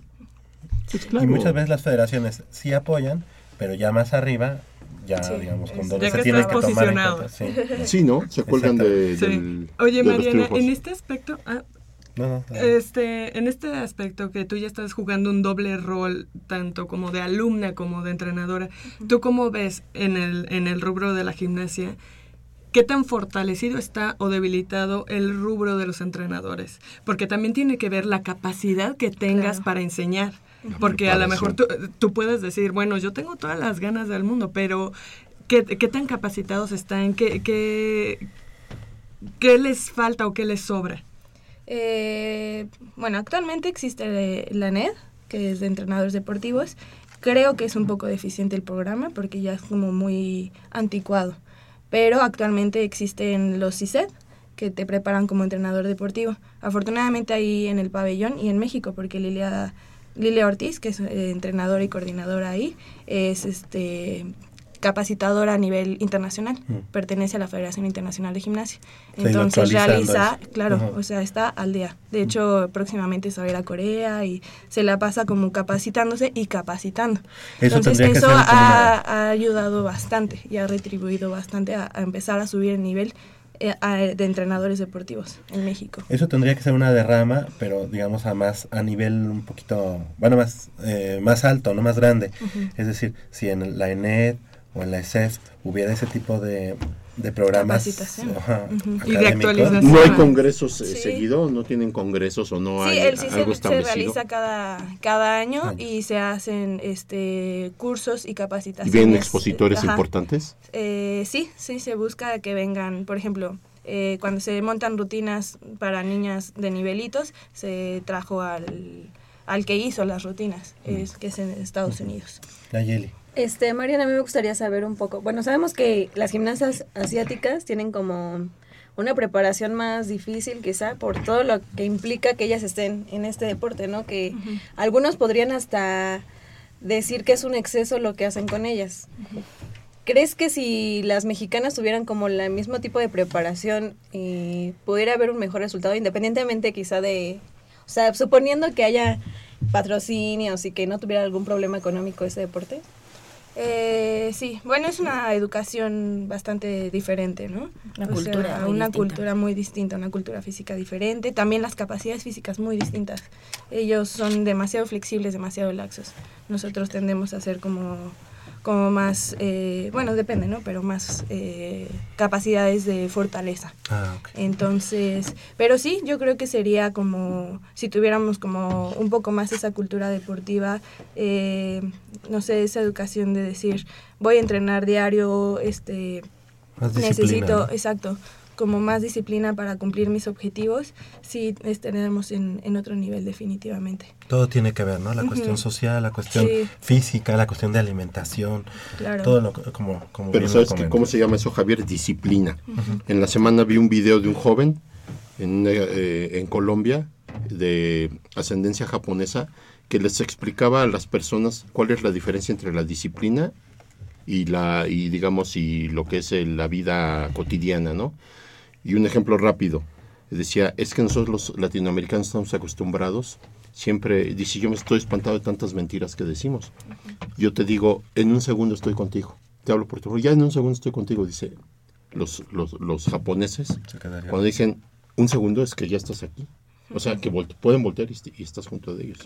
Pues claro. Y muchas veces las federaciones sí apoyan, pero ya más arriba, ya Sí, digamos, con donde ya se que tomar en cuenta. Sí. Sí, ¿no? Se cuelgan de, Sí. del- Oye, de Mariana, en este aspecto, ah, No, no, este, en este aspecto que tú ya estás jugando un doble rol, tanto como de alumna como de entrenadora, ¿tú cómo ves en el, en el rubro de la gimnasia? ¿Qué tan fortalecido está o debilitado el rubro de los entrenadores? Porque también tiene que ver la capacidad que tengas Claro. para enseñar. Porque a lo mejor tú, tú puedes decir, bueno, yo tengo todas las ganas del mundo, pero ¿qué, qué tan capacitados están? ¿Qué, qué, ¿Qué les falta o qué les sobra? Eh, bueno, actualmente existe eh, la NED, que es de entrenadores deportivos. Creo que es un poco deficiente el programa porque ya es como muy anticuado. Pero actualmente existen los CISED, que te preparan como entrenador deportivo. Afortunadamente ahí en el pabellón y en México, porque Lilia, Lilia Ortiz, que es eh, entrenadora y coordinadora ahí, es este capacitadora a nivel internacional, pertenece a la Federación Internacional de Gimnasia. Se Entonces realiza, eso. claro, o sea, está al día. De hecho, próximamente se va a ir a Corea y se la pasa como capacitándose y capacitando. Eso Entonces, eso ha, ha ayudado bastante y ha retribuido bastante a, a empezar a subir el nivel de entrenadores deportivos en México. Eso tendría que ser una derrama, pero digamos a más a nivel un poquito, bueno, más eh, más alto, no más grande. Es decir, si en la ENED o en la ESEF hubiera ese tipo de, de programas Capacitación. ajá, Ujú. Y de actualización. ¿No hay congresos eh, Sí. seguido? ¿No tienen congresos o no Sí, hay el CISED algo se establecido? realiza cada, cada año y se hacen este cursos y ¿Y capacitaciones. vienen expositores Ajá. importantes? Eh, sí, sí, se busca que vengan, por ejemplo, eh, cuando se montan rutinas para niñas de nivelitos, se trajo al, al que hizo las rutinas, es, que es en Estados Unidos. Nayeli. Este, Mariana, a mí me gustaría saber un poco. Bueno, sabemos que las gimnastas asiáticas tienen como una preparación más difícil, quizá, por todo lo que implica que ellas estén en este deporte, ¿no? Que algunos podrían hasta decir que es un exceso lo que hacen con ellas. ¿Crees que si las mexicanas tuvieran como el mismo tipo de preparación, eh, pudiera haber un mejor resultado, independientemente quizá de, o sea, suponiendo que haya patrocinios y que no tuviera algún problema económico ese deporte? Eh, sí, bueno, es una educación bastante diferente, ¿no? Una O cultura sea, muy una distinta. cultura muy distinta, una cultura física diferente, también las capacidades físicas muy distintas. Ellos son demasiado flexibles, demasiado laxos. Nosotros tendemos a ser como, como más, eh, bueno, depende, ¿no? Pero más eh, capacidades de fortaleza. Ah, ok. Entonces, pero sí, yo creo que sería como si tuviéramos como un poco más esa cultura deportiva, eh, no sé, esa educación de decir, voy a entrenar diario, este, Más necesito, ¿no? exacto, como más disciplina para cumplir mis objetivos, sí estaremos en, en otro nivel definitivamente. Todo tiene que ver, ¿no? La cuestión social, la cuestión Sí. física, la cuestión de alimentación, Claro. todo lo que- como, como Pero ¿sabes que, cómo se llama eso, Javier? Disciplina. En la semana vi un video de un joven en, eh, en Colombia de ascendencia japonesa que les explicaba a las personas cuál es la diferencia entre la disciplina y la y digamos y lo que es eh, la vida cotidiana, ¿no? Y un ejemplo rápido decía es que nosotros los latinoamericanos estamos acostumbrados siempre dice yo me estoy espantado de tantas mentiras que decimos. Yo te digo en un segundo estoy contigo. Te hablo por teléfono, ya en un segundo estoy contigo, dice los, los, los japoneses, cuando dicen un segundo es que ya estás aquí. O sea, que volte- pueden voltear y, y estás junto de ellos.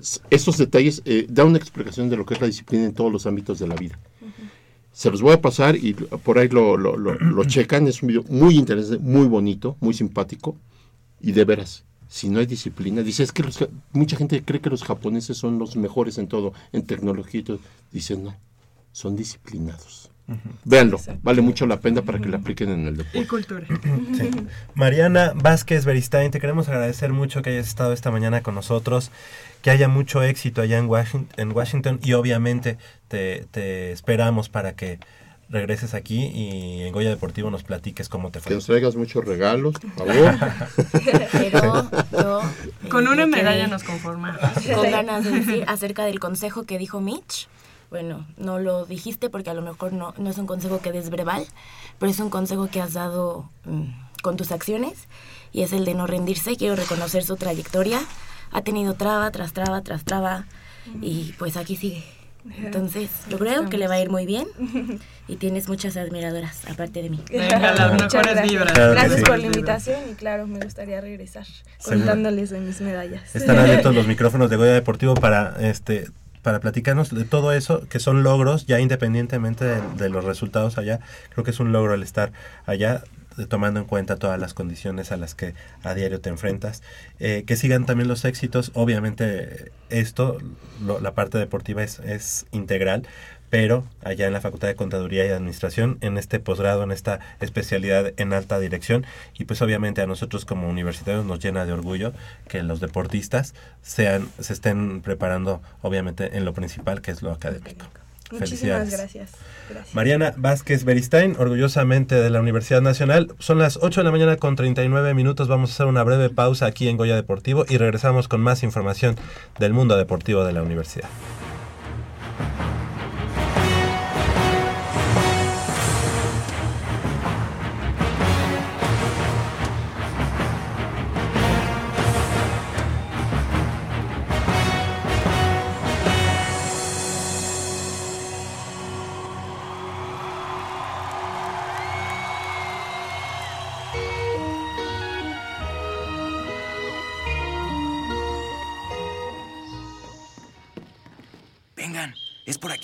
S- Esos detalles eh, dan una explicación de lo que es la disciplina en todos los ámbitos de la vida. Se los voy a pasar y por ahí lo, lo, lo- lo checan. Es un video muy interesante, muy bonito, muy simpático. Y de veras, si no hay disciplina, dice, es que los mucha gente cree que los japoneses son los mejores en todo, en tecnología y todo. Dice, no, son disciplinados. Véanlo, vale mucho la pena para que lo apliquen en el deporte. Y cultura. Sí. Mariana Vázquez Beristain, te queremos agradecer mucho que hayas estado esta mañana con nosotros, que haya mucho éxito allá en Washington, en Washington y obviamente te, te esperamos para que regreses aquí y en Goya Deportivo nos platiques cómo te Que fue. nos traigas muchos regalos, por favor. Pero yo... Con una medalla nos conformamos. Con ganas de decir acerca del consejo que dijo Mitch. Bueno, no lo dijiste porque a lo mejor no, no es un consejo que des verbal, pero es un consejo que has dado mm, con tus acciones y es el de no rendirse. Quiero reconocer su trayectoria. Ha tenido traba tras traba tras traba y pues aquí sigue. Entonces, yo creo que le va a ir muy bien y tienes muchas admiradoras aparte de mí. Venga, las mejores gracias. vibras. Claro Gracias sí. por la invitación y claro, me gustaría regresar Seguro. contándoles de mis medallas. Están abiertos los micrófonos de Goya Deportivo para este para platicarnos de todo eso, que son logros, ya independientemente de, los resultados allá. Creo que es un logro el estar allá, tomando en cuenta todas las condiciones a las que a diario te enfrentas. Eh, que sigan también los éxitos. Obviamente, esto, lo- la parte deportiva es, es integral, pero allá en la Facultad de Contaduría y Administración, en este posgrado, en esta especialidad en alta dirección, y pues obviamente a nosotros como universitarios nos llena de orgullo que los deportistas sean, se estén preparando obviamente en lo principal que es lo académico. Muchísimas gracias. Mariana Vázquez Beristain, orgullosamente de la Universidad Nacional. Son las 8 de la mañana con 39 minutos. Vamos a hacer una breve pausa aquí en Goya Deportivo y regresamos con más información del mundo deportivo de la universidad.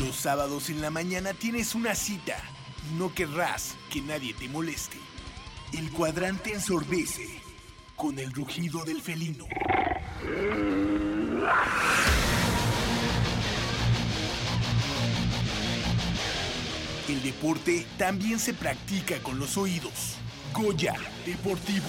Los sábados en la mañana tienes una cita y no querrás que nadie te moleste. El cuadrante ensordece con el rugido del felino. El deporte también se practica con los oídos. Goya Deportivo.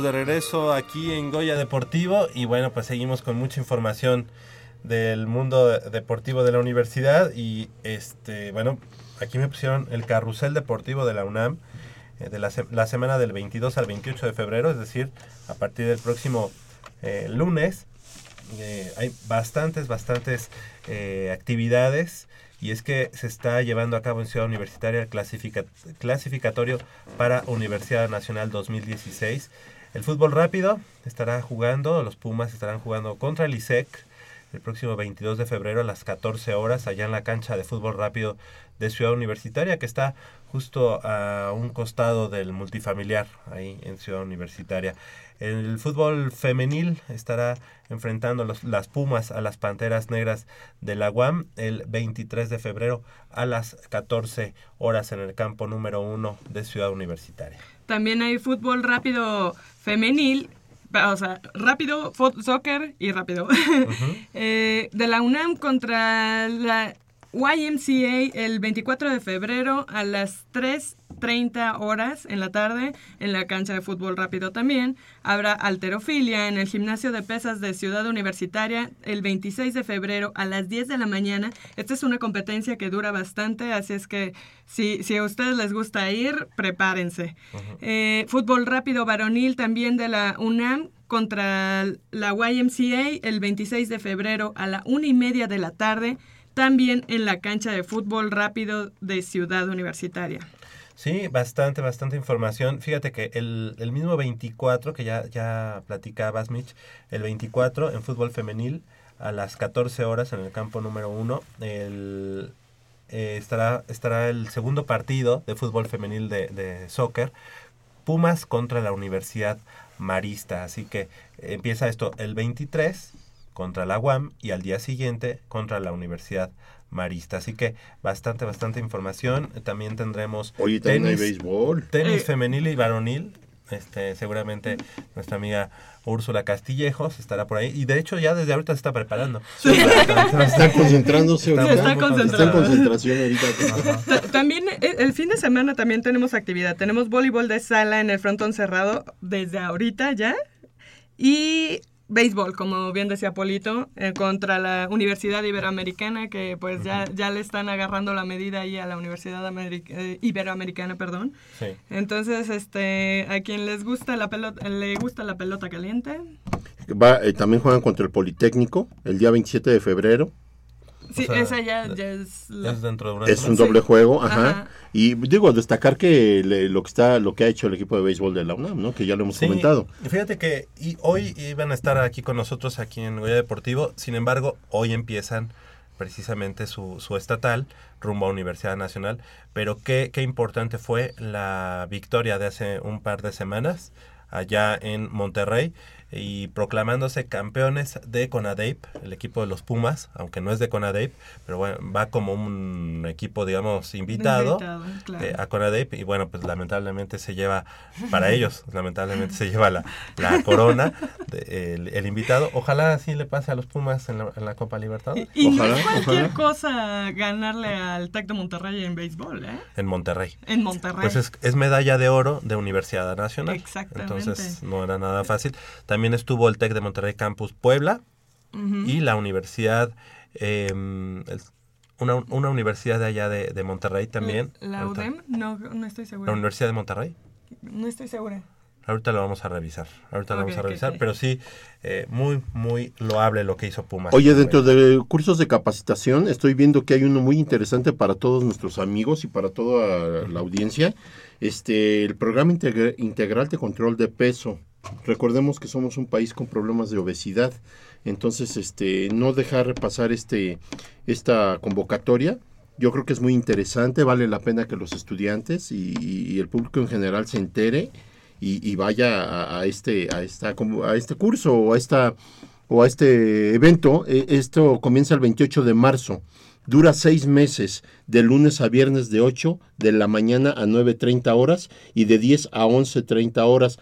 De regreso aquí en Goya Deportivo y bueno, pues seguimos con mucha información del mundo deportivo de la universidad y este, bueno, aquí me pusieron el carrusel deportivo de la UNAM eh, de la, la, semana del 22 al 28 de febrero, es decir, a partir del próximo eh, lunes. Eh, hay bastantes, bastantes actividades y es que se está llevando a cabo en Ciudad Universitaria el clasificatorio para Universidad Nacional 2016. El fútbol rápido estará jugando, los Pumas estarán jugando contra el ISEC el próximo 22 de febrero a las 14 horas allá en la cancha de fútbol rápido de Ciudad Universitaria que está justo a un costado del multifamiliar ahí en Ciudad Universitaria. El fútbol femenil estará enfrentando los, las Pumas a las Panteras Negras de la UAM el 23 de febrero a las 14 horas en el campo número 1 de Ciudad Universitaria. También hay fútbol rápido femenil o sea, rápido, soccer y rápido. Eh, de la UNAM contra la YMCA el 24 de febrero a las 3.30 horas en la tarde en la cancha de fútbol rápido también. Habrá alterofilia en el gimnasio de pesas de Ciudad Universitaria el 26 de febrero a las 10 de la mañana. Esta es una competencia que dura bastante, así es que si, si a ustedes les gusta ir, prepárense. Eh, fútbol rápido varonil también de la UNAM contra la YMCA el 26 de febrero a la una y media de la tarde también en la cancha de fútbol rápido de Ciudad Universitaria. Sí, bastante, bastante información. Fíjate que el, el mismo 24, que ya, ya platicabas, Mitch, el 24 en fútbol femenil a las 14 horas en el campo número 1, el, eh, estará, estará el segundo partido de fútbol femenil de, de soccer, Pumas contra la Universidad Marista. Así que empieza esto el 23 contra la UAM y al día siguiente contra la Universidad Marista. Así que bastante, bastante información. También tendremos Oye, tenis, béisbol. Tenis eh. femenil y varonil. Este, seguramente nuestra amiga Úrsula Castillejos estará por ahí y de hecho ya desde ahorita se está preparando. Sí. Está, concentrándose ahorita. Está, está en concentración ahorita. También eh, el fin de semana también tenemos actividad. Tenemos voleibol de sala en el frontón cerrado desde ahorita ya. Y béisbol, como bien decía Polito, eh, contra la Universidad Iberoamericana, que pues ya, ya le están agarrando la medida ahí a la Universidad eh, Iberoamericana, perdón. Sí. Entonces, este, a quien les gusta la pelota, le gusta la pelota caliente. Va, eh, también juegan contra el Politécnico el día 27 de febrero. Sí, esa ya, es, dentro de es un doble juego, ajá. Y digo, destacar que lo que está, lo que ha hecho el equipo de béisbol de la UNAM, ¿no? Que ya lo hemos comentado. Fíjate que y hoy iban a estar aquí con nosotros aquí en Goya Deportivo, sin embargo, hoy empiezan precisamente su, su estatal rumbo a Universidad Nacional, pero qué, qué importante fue la victoria de hace un par de semanas allá en Monterrey y proclamándose campeones de CONADEIP, el equipo de los Pumas, aunque no es de CONADEIP, pero bueno, va como un equipo, digamos, invitado, eh, a CONADEIP y bueno, pues lamentablemente se lleva, para ellos, lamentablemente se lleva la, la corona, el, invitado. Ojalá así le pase a los Pumas en la, Copa Libertadores. Y, no es cualquier cosa ganarle al TEC de Monterrey en béisbol, ¿eh? En Monterrey. En Monterrey. Pues es, es medalla de oro de Universidad Nacional. Exactamente. Entonces no era nada fácil. También también estuvo el TEC de Monterrey Campus Puebla y la universidad, em, una, una, universidad de allá de, Monterrey también. ¿La UDEM? No, no estoy segura. ¿La Universidad de Monterrey? No estoy segura. Ahorita lo vamos a revisar, ahorita lo vamos a revisar, pero sí, eh, muy, muy loable lo que hizo Pumas. Oye, dentro de cursos de capacitación, estoy viendo que hay uno muy interesante para todos nuestros amigos y para toda la audiencia, este, el programa integral de control de peso. Recordemos que somos un país con problemas de obesidad, entonces este no dejar pasar este esta convocatoria. Yo creo que es muy interesante, vale la pena que los estudiantes y, el público en general se entere y, vaya a, este a esta a este curso o a esta o a este evento. E, esto comienza el 28 de marzo. Dura seis meses, de lunes a viernes de 8 de la mañana a 9.30 horas y de 10 a 11.30 horas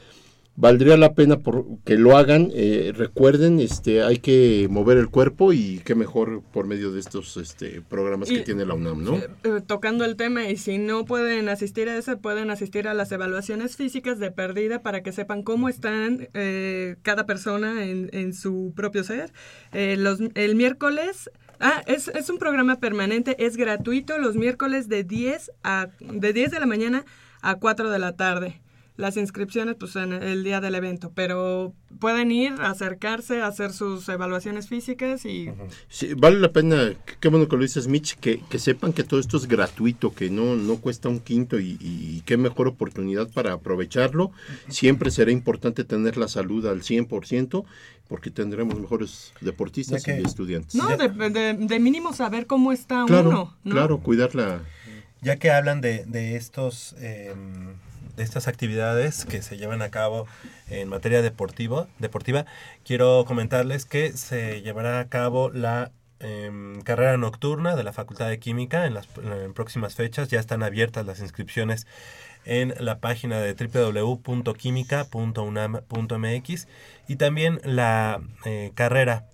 valdría la pena por que lo hagan. Eh, recuerden, este, hay que mover el cuerpo y qué mejor por medio de estos este, programas que tiene la UNAM, ¿no? Eh, eh, tocando el tema y si no pueden asistir a ese, pueden asistir a las evaluaciones físicas de pérdida para que sepan cómo están eh, cada persona en, en su propio ser. Eh, los, el miércoles... Ah, es, es un programa permanente, es gratuito los miércoles de 10, a, de 10 de la mañana a 4 de la tarde. Las inscripciones, pues, en el día del evento, pero pueden ir, acercarse, hacer sus evaluaciones físicas y Sí, vale la pena, qué- bueno que lo dices, Mitch, que, que sepan que todo esto es gratuito, que no, no cuesta un quinto y, y qué mejor oportunidad para aprovecharlo. Siempre será importante tener la salud al 100% porque tendremos mejores deportistas y estudiantes. No, de, de- de mínimo saber cómo está claro, uno. ¿no? claro, cuidarla. Ya que hablan de, de estos eh, estas actividades que se llevan a cabo en materia deportivo, deportiva, quiero comentarles que se llevará a cabo la em, carrera nocturna de la Facultad de Química en las próximas fechas. Ya están abiertas las inscripciones en la página de www.química.unam.mx y también la eh, carrera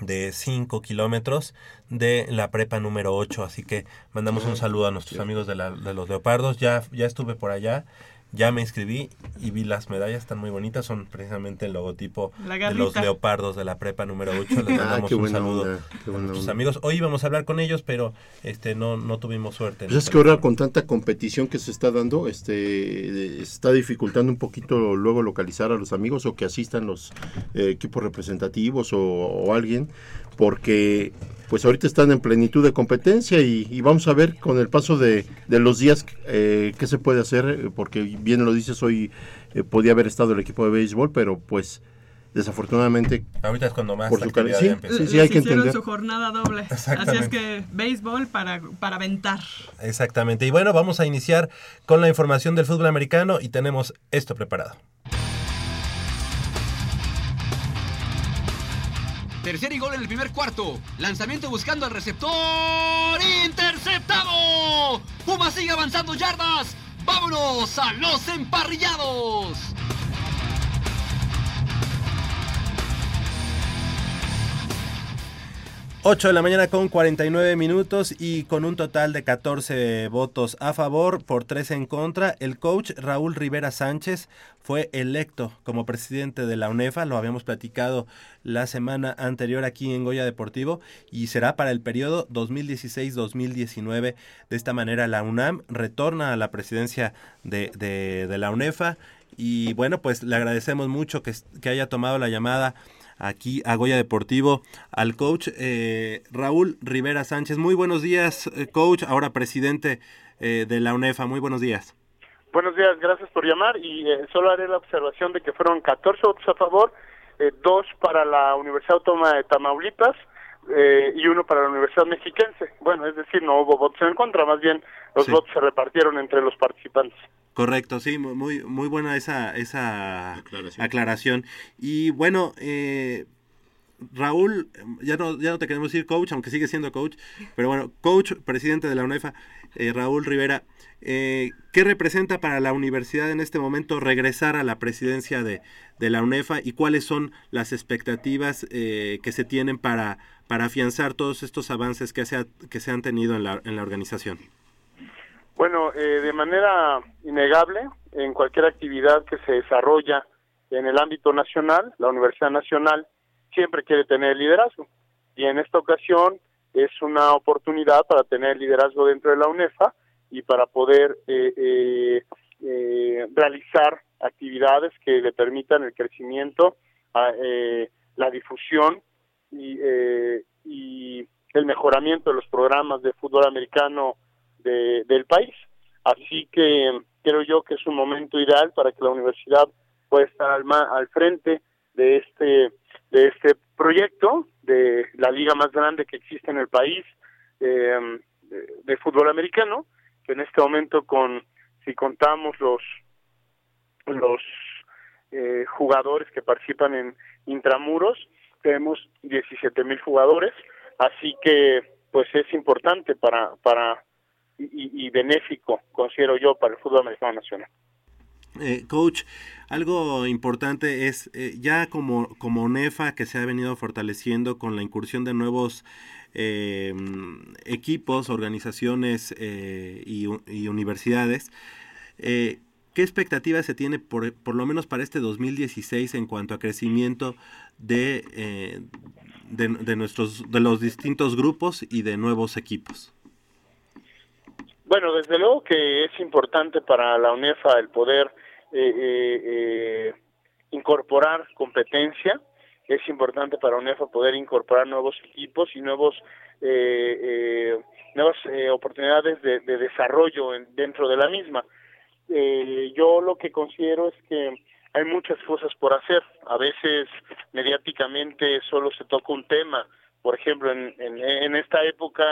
de 5 kilómetros de la prepa número 8. Así que mandamos un saludo a nuestros amigos de, la- de los leopardos. Ya, ya estuve por allá, ya me inscribí y vi las medallas, están muy bonitas. Son precisamente el logotipo de los leopardos de la prepa número 8. Les Ah, mandamos qué un saludo onda, a nuestros amigos. Hoy íbamos a hablar con ellos, pero este no, no tuvimos suerte. Pues es que ahora con tanta competición que se está dando, este está dificultando un poquito luego localizar a los amigos o que asistan los eh, equipos representativos o, o alguien, porque pues ahorita están en plenitud de competencia y, y vamos a ver con el paso de, de los días eh, qué se puede hacer, eh, porque bien lo dices, hoy eh, podía haber estado el equipo de béisbol, pero pues desafortunadamente... Ahorita es cuando más por su actividad cali- ya sí, sí, sí, hay que hicieron entender. su jornada doble. Así es Exactamente. que béisbol para, para aventar. Exactamente. Y bueno, vamos a iniciar con la información del fútbol americano y tenemos esto preparado. Tercer y gol en el primer cuarto. Lanzamiento buscando al receptor. ¡Interceptado! Puma sigue avanzando yardas. ¡Vámonos a los emparrillados! 8 de la mañana con 49 minutos y con un total de 14 votos a favor por 3 en contra, el coach Raúl Rivera Sánchez fue electo como presidente de la UNEFA, lo habíamos platicado la semana anterior aquí en Goya Deportivo y será para el periodo 2016-2019. De esta manera la UNAM retorna a la presidencia de, de- de la UNEFA y bueno, pues le agradecemos mucho que, que haya tomado la llamada aquí a Goya Deportivo al coach eh, Raúl Rivera Sánchez. Muy buenos días, eh, coach, ahora presidente eh, de la UNEFA. Muy buenos días. Buenos días, gracias por llamar y eh, solo haré la observación de que fueron 14 votos a favor, eh, dos para la Universidad Autónoma de Tamaulipas eh, y uno para la Universidad Mexiquense. Bueno, es decir, no hubo votos en contra, más bien los Sí. votos se repartieron entre los participantes. Correcto, sí, mu- muy, muy buena esa, esa aclaración. Y bueno, eh, Raúl, ya no, ya no te queremos decir coach, aunque sigue siendo coach, pero bueno, coach, presidente de la UNEFA, eh, Raúl Rivera, eh, ¿qué representa para la universidad en este momento regresar a la presidencia de, de la UNEFA y cuáles son las expectativas eh, que se tienen para, para afianzar todos estos avances que se, ha- que se han tenido en la, en la organización? Bueno, eh, de manera innegable, en cualquier actividad que se desarrolla en el ámbito nacional, la Universidad Nacional siempre quiere tener liderazgo. Y en esta ocasión es una oportunidad para tener liderazgo dentro de la UNEFA y para poder eh, eh, eh, realizar actividades que le permitan el crecimiento, a, eh, la difusión y, eh, y el mejoramiento de los programas de fútbol americano de- del país. Así que creo yo que es un momento ideal para que la universidad pueda estar al, al frente de este de este proyecto de la liga más grande que existe en el país eh, de, de fútbol americano que en este momento con si contamos los los eh, jugadores que participan en intramuros tenemos 17 mil jugadores así que pues es importante para para y, benéfico considero yo para el fútbol americano nacional Eh, coach, algo importante es eh, ya como, como NEFA que se ha venido fortaleciendo con la incursión de nuevos eh, equipos, organizaciones y, y, universidades. ¿Qué expectativas se tiene por, por, lo menos para este 2016 en cuanto a crecimiento de, de, nuestros, de los distintos grupos y de nuevos equipos? Bueno, desde luego que es importante para la UNEFA el poder eh, eh, eh, incorporar competencia, es importante para UNEFA poder incorporar nuevos equipos y nuevos nuevas oportunidades de, desarrollo dentro de la misma. yo lo que considero es que hay muchas cosas por hacer. A veces mediáticamente solo se toca un tema. Por ejemplo, en, en, esta época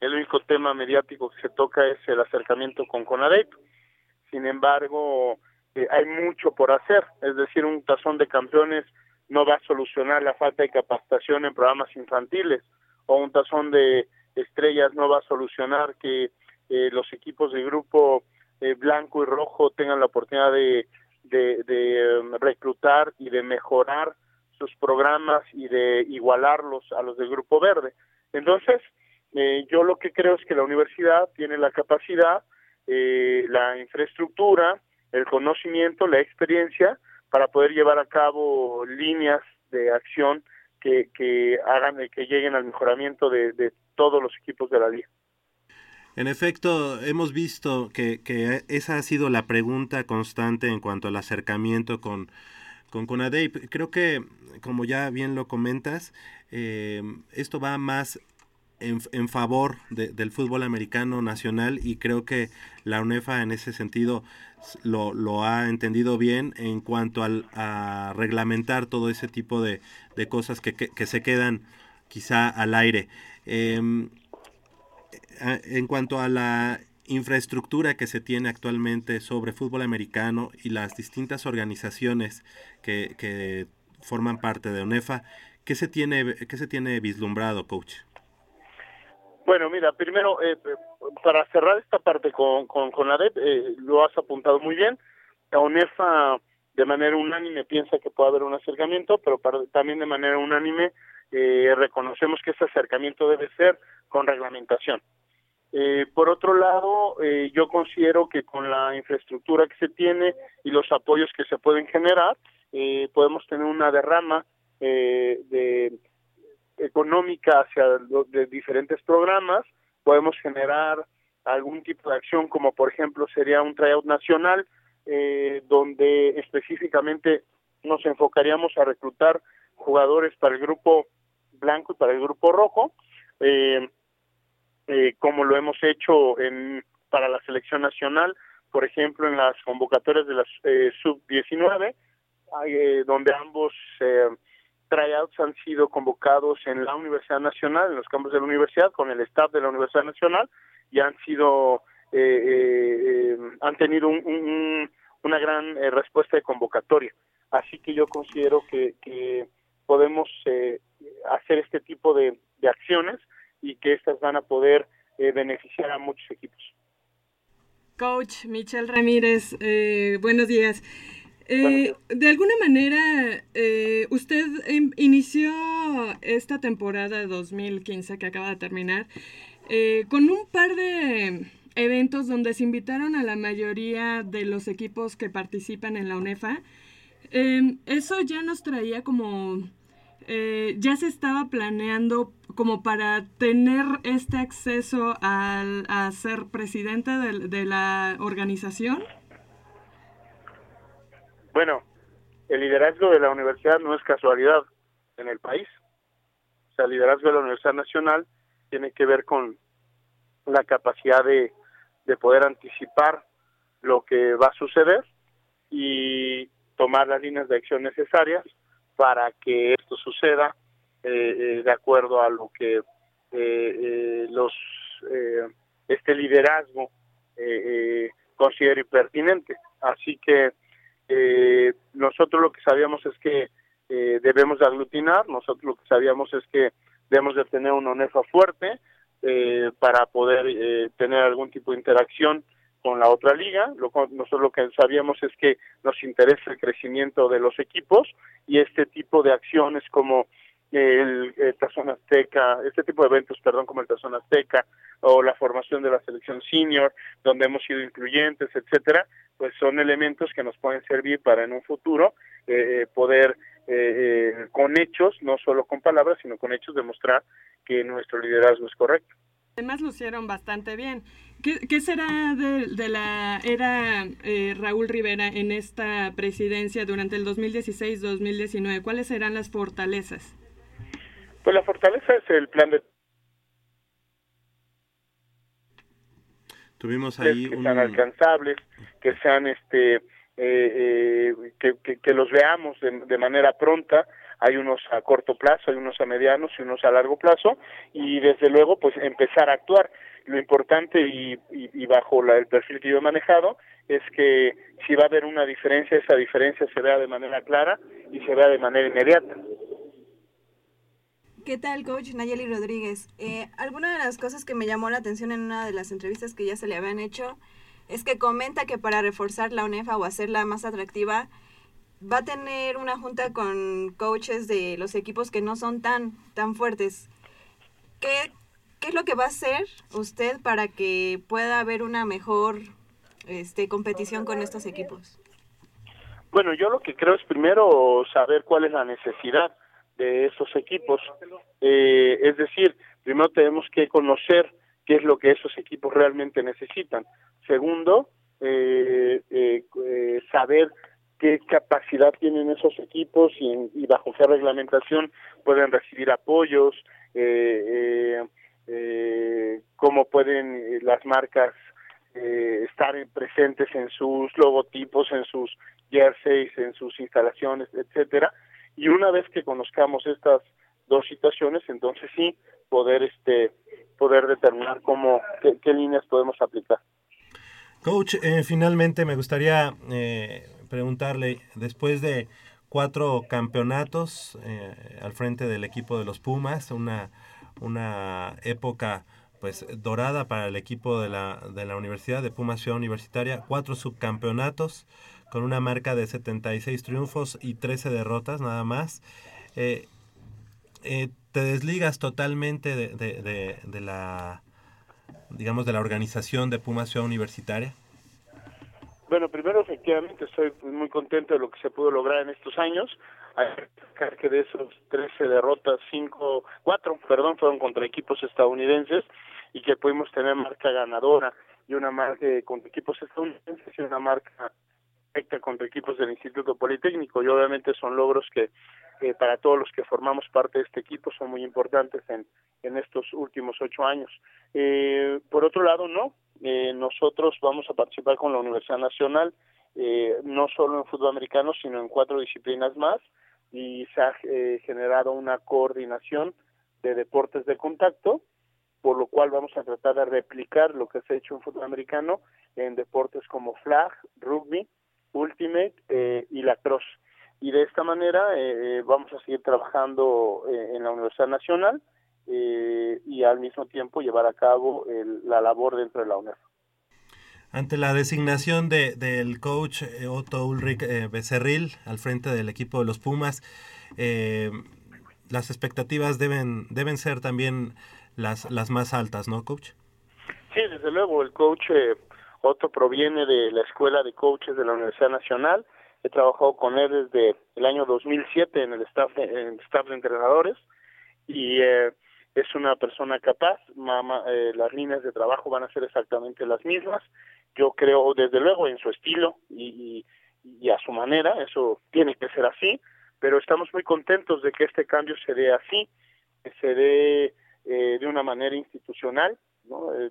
el único tema mediático que se toca es el acercamiento con CONADEP. Sin embargo, hay mucho por hacer, es decir, un tazón de campeones no va a solucionar la falta de capacitación en programas infantiles o un tazón de estrellas no va a solucionar que eh, los equipos de grupo eh, blanco y rojo tengan la oportunidad de, de, um, reclutar y de mejorar sus programas y de igualarlos a los del grupo verde. Entonces, eh, yo lo que creo es que la universidad tiene la capacidad, la infraestructura, el conocimiento, la experiencia para poder llevar a cabo líneas de acción que, que hagan que lleguen al mejoramiento de, todos los equipos de la liga. En efecto, hemos visto que, que, esa ha sido la pregunta constante en cuanto al acercamiento con, con CONADEIP. Creo que, como ya bien lo comentas, eh, esto va más en, en favor del fútbol americano nacional y creo que la UNEFA en ese sentido lo, lo ha entendido bien en cuanto al, a reglamentar todo ese tipo de, de cosas que, que, se quedan quizá al aire. Em, en cuanto a la infraestructura que se tiene actualmente sobre fútbol americano y las distintas organizaciones que, que forman parte de UNEFA, ¿qué se tiene, qué se tiene vislumbrado, coach? Bueno, mira, primero, eh, para cerrar esta parte con, con, con ADEP, eh, lo has apuntado muy bien. La UNEFA de manera unánime piensa que puede haber un acercamiento, pero también de manera unánime eh, reconocemos que ese acercamiento debe ser con reglamentación. Eh, por otro lado, eh, yo considero que con la infraestructura que se tiene y los apoyos que se pueden generar, eh, podemos tener una derrama eh, de económica hacia de diferentes programas, podemos generar algún tipo de acción como por ejemplo sería un tryout nacional eh, donde específicamente nos enfocaríamos a reclutar jugadores para el grupo blanco y para el grupo rojo eh, eh, como lo hemos hecho en para la selección nacional por ejemplo en las convocatorias de las eh, sub 19 eh, donde ambos tryouts han sido convocados en la Universidad Nacional, en los campos de la universidad, con el staff de la Universidad Nacional, y han sido, eh, eh, eh han tenido un, una gran eh, respuesta de convocatoria. Así que yo considero que, que podemos eh, hacer este tipo de, acciones y que estas van a poder beneficiar a muchos equipos. Coach Michel Ramírez, buenos días. Eh, de alguna manera, eh, usted inició esta temporada de 2015 que acaba de terminar eh, con un par de eventos donde se invitaron a la mayoría de los equipos que participan en la UNEFA. Em, eso ya nos traía como, eh, ya se estaba planeando como para tener este acceso al, a ser presidente de, de la organización. Bueno, el liderazgo de la universidad no es casualidad en el país. O sea, el liderazgo de la Universidad Nacional tiene que ver con la capacidad de, de poder anticipar lo que va a suceder y tomar las líneas de acción necesarias para que esto suceda eh, eh, de acuerdo a lo que eh, los este liderazgo considere pertinente. Así que eh, nosotros lo que sabíamos es que eh, debemos de aglutinar, nosotros lo que sabíamos es que debemos de tener una ONEFA fuerte eh, para poder eh, tener algún tipo de interacción con la otra liga. Lo, nosotros lo que sabíamos es que nos interesa el crecimiento de los equipos y este tipo de acciones como el, Tazón Azteca, este tipo de eventos, perdón, como el Tazón Azteca o la formación de la selección senior, donde hemos sido incluyentes, etcétera, pues son elementos que nos pueden servir para en un futuro eh, eh poder eh, eh, con hechos, no solo con palabras, sino con hechos demostrar que nuestro liderazgo es correcto. Además lucieron bastante bien. ¿Qué, será de, la era eh, Raúl Rivera en esta presidencia durante el 2016-2019? ¿Cuáles serán las fortalezas? Pues la fortaleza es el plan de... Tuvimos ahí que sean alcanzables, que sean este, eh, eh, que, que, los veamos de, de manera pronta, hay unos a corto plazo, hay unos a medianos y unos a largo plazo, y desde luego pues empezar a actuar. Lo importante y, y, bajo la, el perfil que yo he manejado es que si va a haber una diferencia, esa diferencia se vea de manera clara y se vea de manera inmediata. ¿Qué tal, coach Nayeli Rodríguez? Eh, alguna de las cosas que me llamó la atención en una de las entrevistas que ya se le habían hecho es que comenta que para reforzar la UNEFA o hacerla más atractiva, va a tener una junta con coaches de los equipos que no son tan, tan fuertes. ¿Qué, ¿Qué es lo que va a hacer usted para que pueda haber una mejor este, competición con estos equipos? Bueno, yo lo que creo es primero saber cuál es la necesidad de esos equipos. Eh, es decir, primero tenemos que conocer qué es lo que esos equipos realmente necesitan. Segundo, eh, eh, eh saber qué capacidad tienen esos equipos y, bajo qué reglamentación pueden recibir apoyos, eh, eh, cómo pueden las marcas estar presentes en sus logotipos, en sus jerseys, en sus instalaciones, etcétera. Y una vez que conozcamos estas dos situaciones, entonces sí poder este poder determinar cómo qué, líneas podemos aplicar. Coach, finalmente me gustaría eh, preguntarle, después de cuatro campeonatos eh, al frente del equipo de los Pumas, una, una época pues dorada para el equipo de la, de la Universidad de Pumas Ciudad Universitaria, cuatro subcampeonatos con una marca de 76 triunfos y 13 derrotas nada más. Eh, eh, te desligas totalmente de, de, de, la digamos de la organización de Pumas Ciudad Universitaria. Bueno, primero efectivamente estoy muy contento de lo que se pudo lograr en estos años. que de esos 13 derrotas, 5, 4, perdón, fueron contra equipos estadounidenses y que pudimos tener marca ganadora y una marca contra equipos estadounidenses y una marca perfecta contra equipos del Instituto Politécnico y obviamente son logros que para todos los que formamos parte de este equipo son muy importantes en, en estos últimos ocho años. Eh, por otro lado, no, eh, nosotros vamos a participar con la Universidad Nacional, eh, no solo en fútbol americano, sino en cuatro disciplinas más, y se ha eh, generado una coordinación de deportes de contacto, por lo cual vamos a tratar de replicar lo que se ha hecho en fútbol americano en deportes como flag, rugby, ultimate y lacrosse. Y de esta manera vamos a seguir trabajando en la Universidad Nacional eh, y al mismo tiempo llevar a cabo la labor dentro de la UNEF. Ante la designación de, del coach eh, Otto Ulrich eh, Becerril al frente del equipo de los Pumas, las expectativas deben, deben ser también las, las más altas, ¿no, coach? Sí, desde luego, el coach Otto proviene de la Escuela de Coaches de la Universidad Nacional. He trabajado con él desde el año 2007 en el staff de, en el staff de entrenadores y eh, es una persona capaz, mama, eh, las líneas de trabajo van a ser exactamente las mismas. Yo creo, desde luego, en su estilo y, y, a su manera, eso tiene que ser así, pero estamos muy contentos de que este cambio se dé así, que se dé eh, de una manera institucional. ¿no? Eh,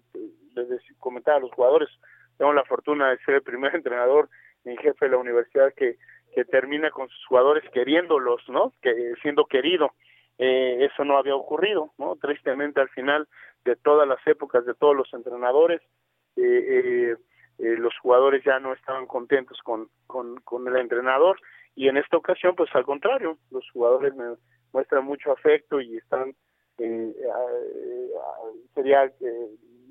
desde comentar a los jugadores, tengo la fortuna de ser el primer entrenador en jefe de la universidad que, que termina con sus jugadores queriéndolos, ¿no? que siendo querido eh, eso no había ocurrido, ¿no? Tristemente al final de todas las épocas, de todos los entrenadores, eh, eh, los jugadores ya no estaban contentos con, con, con, el entrenador y en esta ocasión pues al contrario, los jugadores me muestran mucho afecto y están, sería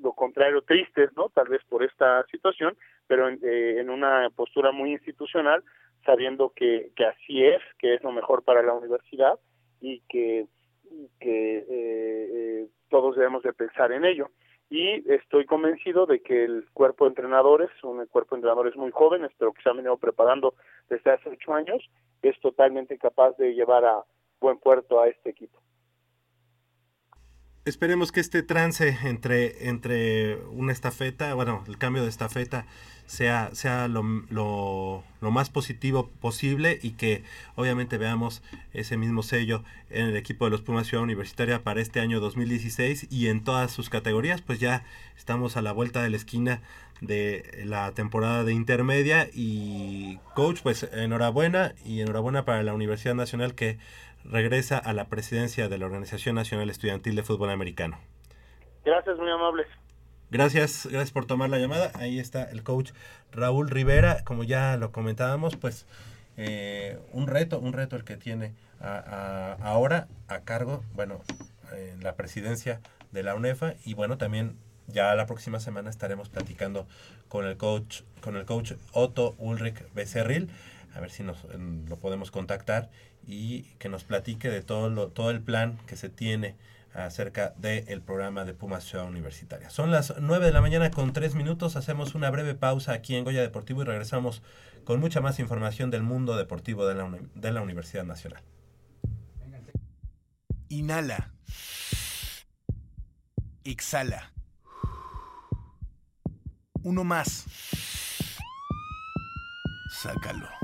lo contrario, tristes, ¿no? Tal vez por esta situación, pero en, eh, en una postura muy institucional, sabiendo que, así es, que es lo mejor para la universidad y que, y que eh, eh, todos debemos de pensar en ello. Y estoy convencido de que el cuerpo de entrenadores, un cuerpo de entrenadores muy jóvenes, pero que se han venido preparando desde hace ocho años, es totalmente capaz de llevar a buen puerto a este equipo. Esperemos que este trance entre, entre una estafeta, bueno, el cambio de estafeta sea, sea lo, lo, lo, más positivo posible y que obviamente veamos ese mismo sello en el equipo de los Pumas Ciudad Universitaria para este año 2016 y en todas sus categorías, pues ya estamos a la vuelta de la esquina de la temporada de intermedia y coach, pues enhorabuena y enhorabuena para la Universidad Nacional que regresa a la presidencia de la Organización Nacional Estudiantil de Fútbol Americano. Gracias, muy amables. Gracias, gracias por tomar la llamada. Ahí está el coach Raúl Rivera, como ya lo comentábamos, pues eh, un reto, un reto el que tiene a, a, ahora a cargo, bueno, en la presidencia de la UNEFA y bueno, también ya la próxima semana estaremos platicando con el coach, con el coach Otto Ulrich Becerril, a ver si nos lo podemos contactar y que nos platique de todo lo, todo el plan que se tiene acerca del programa de Pumas Ciudad Universitaria. Son las 9 de la mañana con 3 minutos, hacemos una breve pausa aquí en Goya Deportivo y regresamos con mucha más información del mundo deportivo de la, de la Universidad Nacional. Inhala. Exhala. Uno más. Sácalo.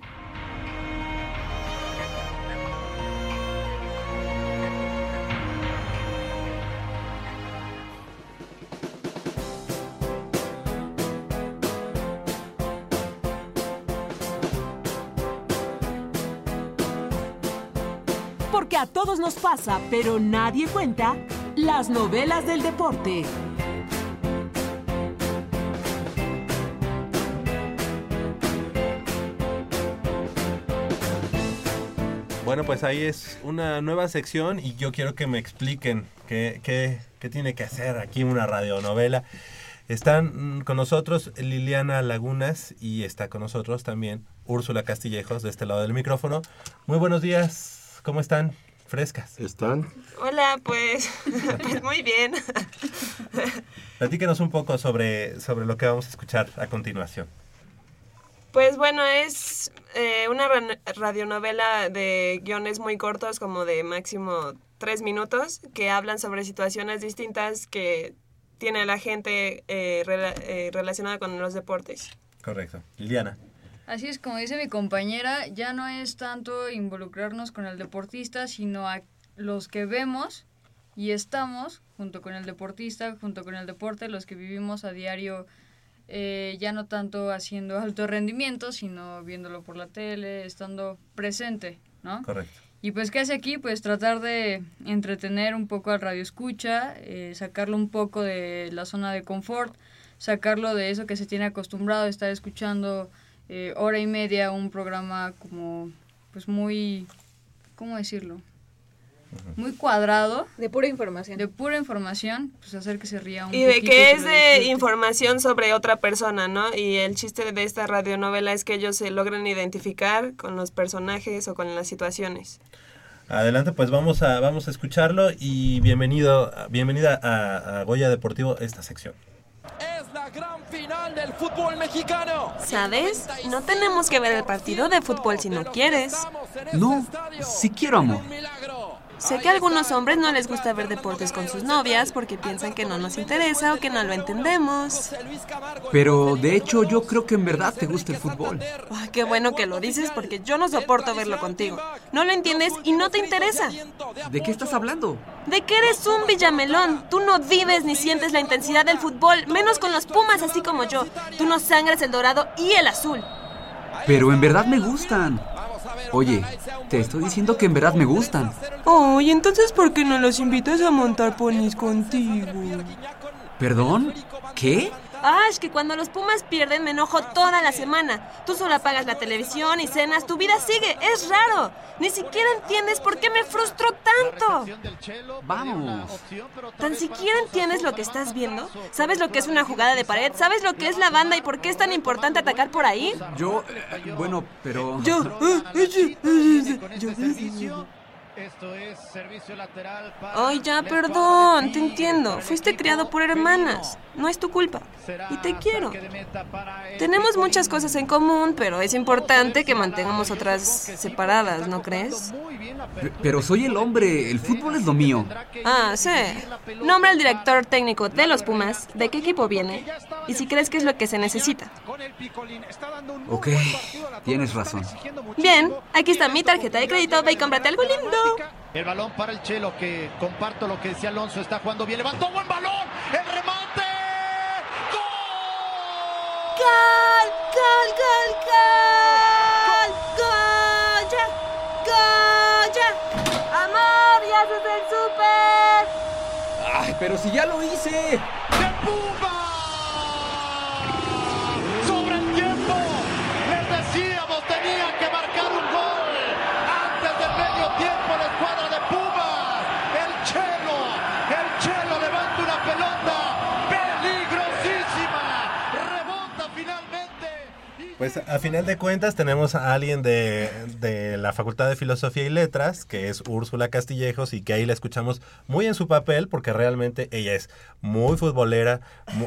Nos pasa, pero nadie cuenta, las novelas del deporte. Bueno, pues ahí es una nueva sección y yo quiero que me expliquen qué, qué, tiene que hacer aquí una radionovela. Están con nosotros Liliana Lagunas y está con nosotros también Úrsula Castillejos de este lado del micrófono. Muy buenos días, ¿cómo están? Frescas. ¿Están? Hola, pues, pues muy bien. Platíquenos un poco sobre, sobre lo que vamos a escuchar a continuación. Pues bueno, es eh, una radionovela de guiones muy cortos, como de máximo tres minutos, que hablan sobre situaciones distintas que tiene la gente eh, rela eh, relacionada con los deportes. Correcto. Liliana. Así es, como dice mi compañera, ya no es tanto involucrarnos con el deportista, sino a los que vemos y estamos junto con el deportista, junto con el deporte, los que vivimos a diario, eh, ya no tanto haciendo alto rendimiento, sino viéndolo por la tele, estando presente, ¿no? Correcto. Y pues, ¿qué hace aquí? Pues tratar de entretener un poco al radio escucha, eh, sacarlo un poco de la zona de confort, sacarlo de eso que se tiene acostumbrado a estar escuchando eh, hora y media un programa como, pues muy, ¿cómo decirlo? Muy cuadrado. De pura información. De pura información, pues hacer que se ría un Y de que es de información sobre otra persona, ¿no? Y el chiste de esta radionovela es que ellos se logran identificar con los personajes o con las situaciones. Adelante, pues vamos a, vamos a escucharlo y bienvenido, bienvenida a, a Goya Deportivo esta sección. Final del fútbol mexicano. ¿Sabes? No tenemos que ver el partido de fútbol si no quieres. No, si quiero, amor. Sé que a algunos hombres no les gusta ver deportes con sus novias porque piensan que no nos interesa o que no lo entendemos. Pero de hecho yo creo que en verdad te gusta el fútbol. Oh, qué bueno que lo dices porque yo no soporto verlo contigo. No lo entiendes y no te interesa. ¿De qué estás hablando? De que eres un villamelón. Tú no vives ni sientes la intensidad del fútbol, menos con los Pumas así como yo. Tú no sangras el dorado y el azul. Pero en verdad me gustan. Oye, te estoy diciendo que en verdad me gustan. Oh, y entonces ¿por qué no los invitas a montar ponis contigo? ¿Perdón? ¿Qué? Ah, es que cuando los Pumas pierden me enojo toda la semana. Tú solo apagas la televisión y cenas, tu vida sigue. Es raro. Ni siquiera entiendes por qué me frustro tanto. Vamos. ¿Tan siquiera entiendes lo que estás viendo? ¿Sabes lo que es una jugada de pared? ¿Sabes lo que es la banda y por qué es tan importante atacar por ahí? Yo, eh, bueno, pero... Yo... Esto es servicio lateral Ay, ya, perdón, te entiendo. Fuiste criado por hermanas. No es tu culpa. Y te quiero. Tenemos muchas cosas en común, pero es importante que mantengamos otras separadas, ¿no crees? P- Pero soy el hombre, el fútbol es lo mío. Ah, sí. Nombra al director técnico de los Pumas, de qué equipo viene y si crees que es lo que se necesita. Ok, tienes razón. Bien, aquí está mi tarjeta de crédito, ve y cómprate algo lindo. El balón para el Chelo, que comparto lo que decía Alonso, está jugando bien, levantó buen balón, el remate. ¡Gol! ¡Gol, gol, gol! ¡Gol! ¡Ya! ¡Gol! ¡Ya! ¡Amor, ya haces el súper! Ay, pero si ya lo hice. Sobre el tiempo, les decíamos, tenía que marcar un gol. Antes del medio tiempo, la escuadra de Pumas. El Chelo, el Chelo levanta una pelota peligrosísima. Rebota finalmente. Pues a final de cuentas tenemos a alguien de, de la Facultad de Filosofía y Letras, que es Úrsula Castillejos, y que ahí la escuchamos muy en su papel, porque realmente ella es muy futbolera,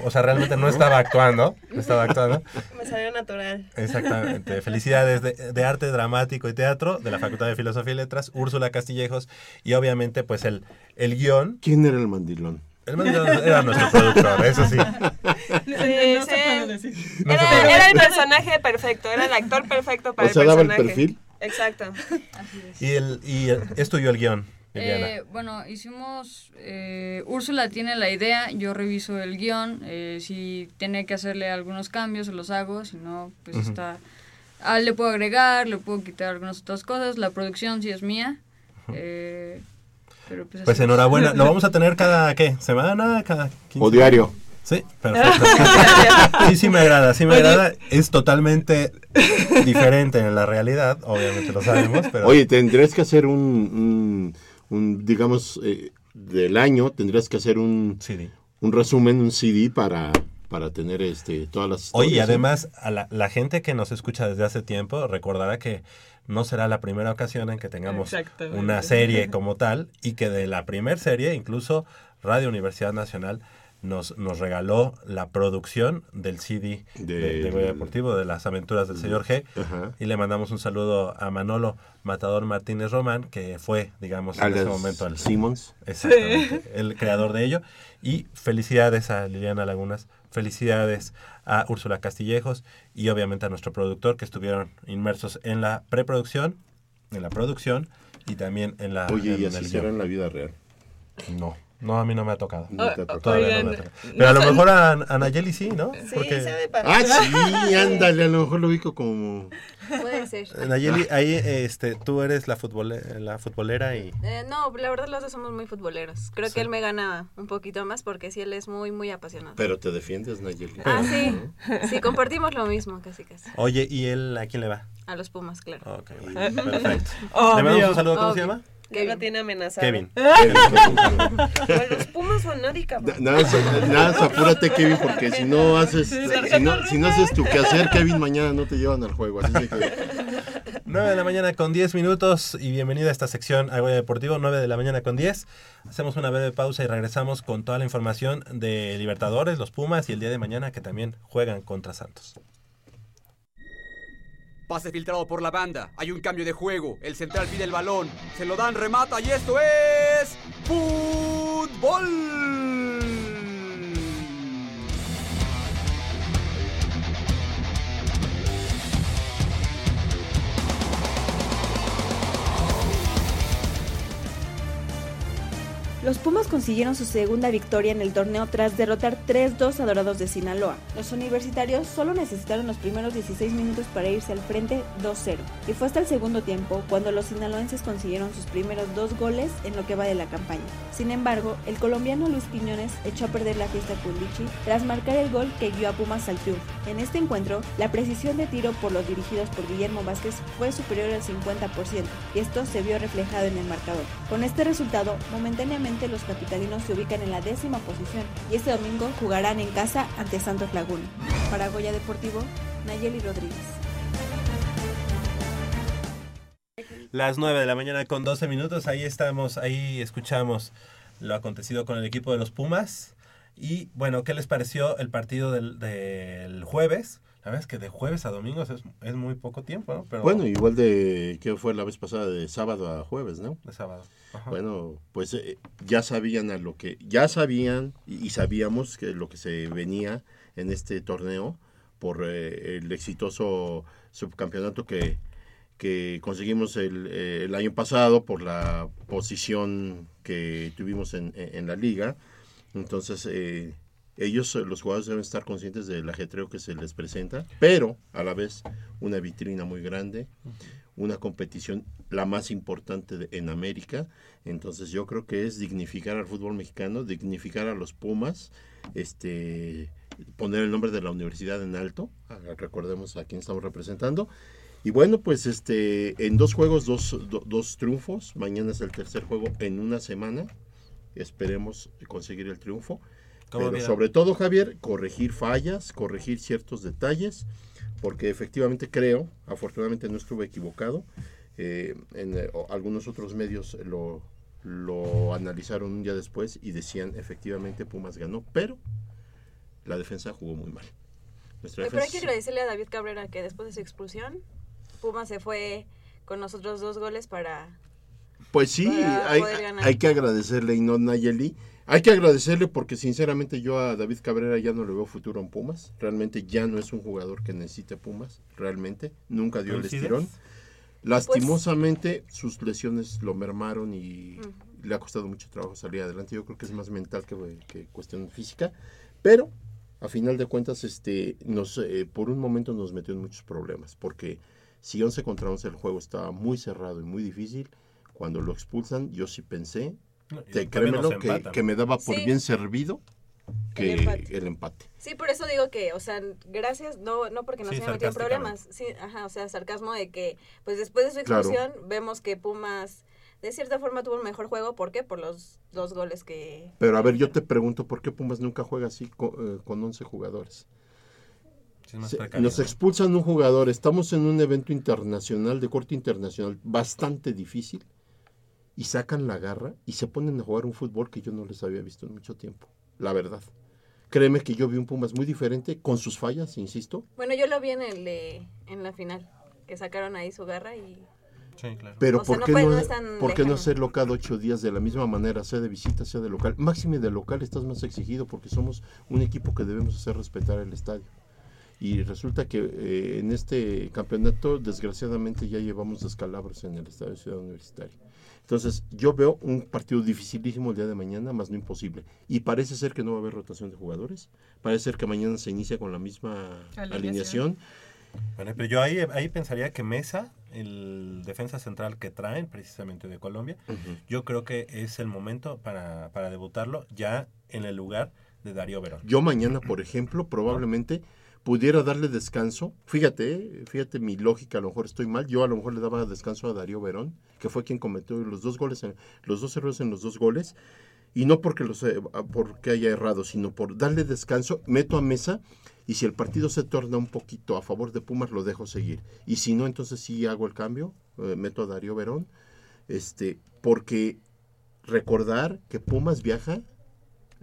o sea, realmente no estaba actuando, no estaba actuando. Me salió natural. Exactamente. Felicidades de, de Arte Dramático y Teatro de la Facultad de Filosofía y Letras, Úrsula Castillejos, y obviamente pues el, el guion. ¿Quién era el mandilón? El era nuestro productor, eso sí. Sí, No se decir. No Era, el personaje perfecto, era el actor perfecto para O sea, el daba el personaje. perfil. Exacto. Y, el, y el- es tuyo el guion. Eh, bueno, hicimos. eh, Úrsula tiene la idea, yo reviso el guion. eh, si tiene que hacerle algunos cambios, se los hago. Si no, pues está. Ah, le puedo agregar, le puedo quitar algunas otras cosas. La producción sí es mía. eh, pero pues, Pues enhorabuena. ¿Lo vamos a tener cada, qué? ¿Semana? ¿Cada 15? O diario. Sí, perfecto. Sí, sí me agrada, sí me Oye. agrada. Es totalmente diferente en la realidad, obviamente lo sabemos, pero... Oye, tendrías que hacer un, un, un, digamos, eh, del año, tendrías que hacer un, un resumen, un CD para, para tener este todas las Oye, y además, a la, la gente que nos escucha desde hace tiempo recordará que no será la primera ocasión en que tengamos una serie como tal y que de la primer serie, incluso Radio Universidad Nacional nos, nos regaló la producción del CD de, de Goya Deportivo, de las aventuras del señor G. Ajá. Y le mandamos un saludo a Manolo Matador Martínez Román, que fue, digamos, en ese momento el Simmons. Exactamente, el creador de ello. Y felicidades a Liliana Lagunas, felicidades a Úrsula Castillejos y obviamente a nuestro productor que estuvieron inmersos en la preproducción, en la producción y también en la Oye, en ¿y así guion. será en la vida real? No, no, a mí no me ha tocado. No te ha tocado. Todavía no me ha Oigan, tocado. Pero a lo mejor a, a Nayeli sí, ¿no? Ah, sí, ándale, a lo mejor lo ubico como... Puede ser. Nayeli, ahí este, tú eres la, futbole- la futbolera y... Eh, no, la verdad los dos somos muy futboleros. Creo Sí. que él me gana un poquito más porque sí, él es muy, muy apasionado. Pero te defiendes, Nayeli. Ah, sí. Sí, compartimos lo mismo, casi casi. Oye, ¿y él a quién le va? A los Pumas, claro. Ok, perfecto. Le mandamos un saludo, ¿cómo se llama? Ya lo tiene amenazado. Kevin. Con los Pumas o a nadie, cabrón. Nada, apúrate, Kevin, porque si no haces, si no, si no haces tu quehacer, Kevin, mañana no te llevan al juego. Así que 9 de la mañana con 10 minutos y bienvenida a esta sección Agoya Deportivo, 9 de la mañana con 10. Hacemos una breve pausa y regresamos con toda la información de Libertadores, los Pumas y el día de mañana que también juegan contra Santos. Pase filtrado por la banda. Hay un cambio de juego. El central pide el balón. Se lo dan, remata y esto es. ¡Fútbol! Los Pumas consiguieron su segunda victoria en el torneo tras derrotar 3-2 a Dorados de Sinaloa. Los universitarios solo necesitaron los primeros 16 minutos para irse al frente 2-0 y fue hasta el segundo tiempo cuando los sinaloenses consiguieron sus primeros dos goles en lo que va de la campaña. Sin embargo, el colombiano Luis Quiñones echó a perder la fiesta con Lichi tras marcar el gol que guió a Pumas al triunfo. En este encuentro, la precisión de tiro por los dirigidos por Guillermo Vázquez fue superior al 50% y esto se vio reflejado en el marcador. Con este resultado, momentáneamente los capitalinos se ubican en la décima posición y este domingo jugarán en casa ante Santos Laguna. Para Goya Deportivo, Nayeli Rodríguez. Las 9 de la mañana con 12 minutos, ahí estamos, ahí escuchamos lo acontecido con el equipo de los Pumas. Y bueno, ¿qué les pareció el partido del, del jueves? La verdad es que de jueves a domingo es, es muy poco tiempo, ¿no? Pero, Bueno, igual de que fue la vez pasada de sábado a jueves, ¿no? De sábado. Ajá. Bueno, pues eh, ya sabían a lo que ya sabían y, y sabíamos que lo que se venía en este torneo por eh, el exitoso subcampeonato que, que conseguimos el, eh, el año pasado por la posición que tuvimos en, en- en la liga. Entonces, eh, ellos, eh, los jugadores, deben estar conscientes del ajetreo que se les presenta, pero a la vez una vitrina muy grande, una competición la más importante en América. Entonces, yo creo que es dignificar al fútbol mexicano, dignificar a los Pumas, este poner el nombre de la universidad en alto, recordemos a quién estamos representando. Y bueno, pues este en dos juegos, dos, do- dos triunfos. Mañana es el tercer juego en una semana. Esperemos conseguir el triunfo. ¿Cómo Pero sobre todo, Javier, corregir fallas, corregir ciertos detalles, porque efectivamente creo, afortunadamente no estuve equivocado, eh, en eh, o- algunos otros medios lo, lo analizaron un día después y decían efectivamente Pumas ganó, pero la defensa jugó muy mal. Nuestra Pero hay que defensa- agradecerle a David Cabrera que después de su expulsión, Puma se fue con nosotros dos goles para... Pues sí, para hay, poder ganar. hay que agradecerle y no Nayeli. Hay que agradecerle porque sinceramente yo a David Cabrera ya no le veo futuro en Pumas. Realmente ya no es un jugador que necesite Pumas. Realmente. Nunca dio el estirón. Lastimosamente sus lesiones lo mermaron y le ha costado mucho trabajo salir adelante. Yo creo que es más mental que, que cuestión física. Pero a final de cuentas, este, nos, eh, por un momento nos metió en muchos problemas. Porque si 11 contra 11 el juego estaba muy cerrado y muy difícil, cuando lo expulsan, yo sí pensé, No, te, créemelo, que, me daba por Sí. bien servido que El empate. el empate. Sí, por eso digo que, o sea, gracias, no, no porque nos Sí, haya metido en problemas, sí, ajá, o sea, sarcasmo de que, pues después de su Claro. expulsión, vemos que Pumas, de cierta forma, tuvo un mejor juego, ¿por qué? Por los dos goles que... Pero a ver, yo te pregunto, ¿por qué Pumas nunca juega así co- eh, con, 11 jugadores? Sí, Se- nos ¿no? expulsan un jugador, estamos en un evento internacional, de corte internacional, bastante difícil, y sacan la garra y se ponen a jugar un fútbol que yo no les había visto en mucho tiempo, la verdad. Créeme que yo vi un Pumas muy diferente, con sus fallas, insisto, Bueno, yo lo vi en, el de- en la final, que sacaron ahí su garra y... Sí, claro. Pero O ¿por no qué, no, no tan ¿por qué no hacerlo cada ocho días de la misma manera, sea de visita, sea de local? Máxime de local estás más exigido porque somos un equipo que debemos hacer respetar el estadio. Y resulta que eh, en este campeonato, desgraciadamente, ya llevamos descalabros en el estadio de Ciudad Universitaria. Entonces, yo veo un partido dificilísimo el día de mañana, más no imposible. Y parece ser que no va a haber rotación de jugadores. Parece ser que mañana se inicia con la misma Alineación. alineación. Bueno, pero yo ahí, ahí pensaría que Mesa, el defensa central que traen precisamente de Colombia, yo creo que es el momento para, para debutarlo ya en el lugar de Darío Verón. Yo mañana, por ejemplo, probablemente pudiera darle descanso. Fíjate, eh, fíjate mi lógica, a lo mejor estoy mal. Yo a lo mejor le daba descanso a Darío Verón, que fue quien cometió los dos goles, los dos errores en los dos goles. Y no porque, los, eh, porque haya errado, sino por darle descanso, meto a mesa y si el partido se torna un poquito a favor de Pumas, lo dejo seguir. Y si no, entonces sí hago el cambio, eh, meto a Darío Verón, este, porque recordar que Pumas viaja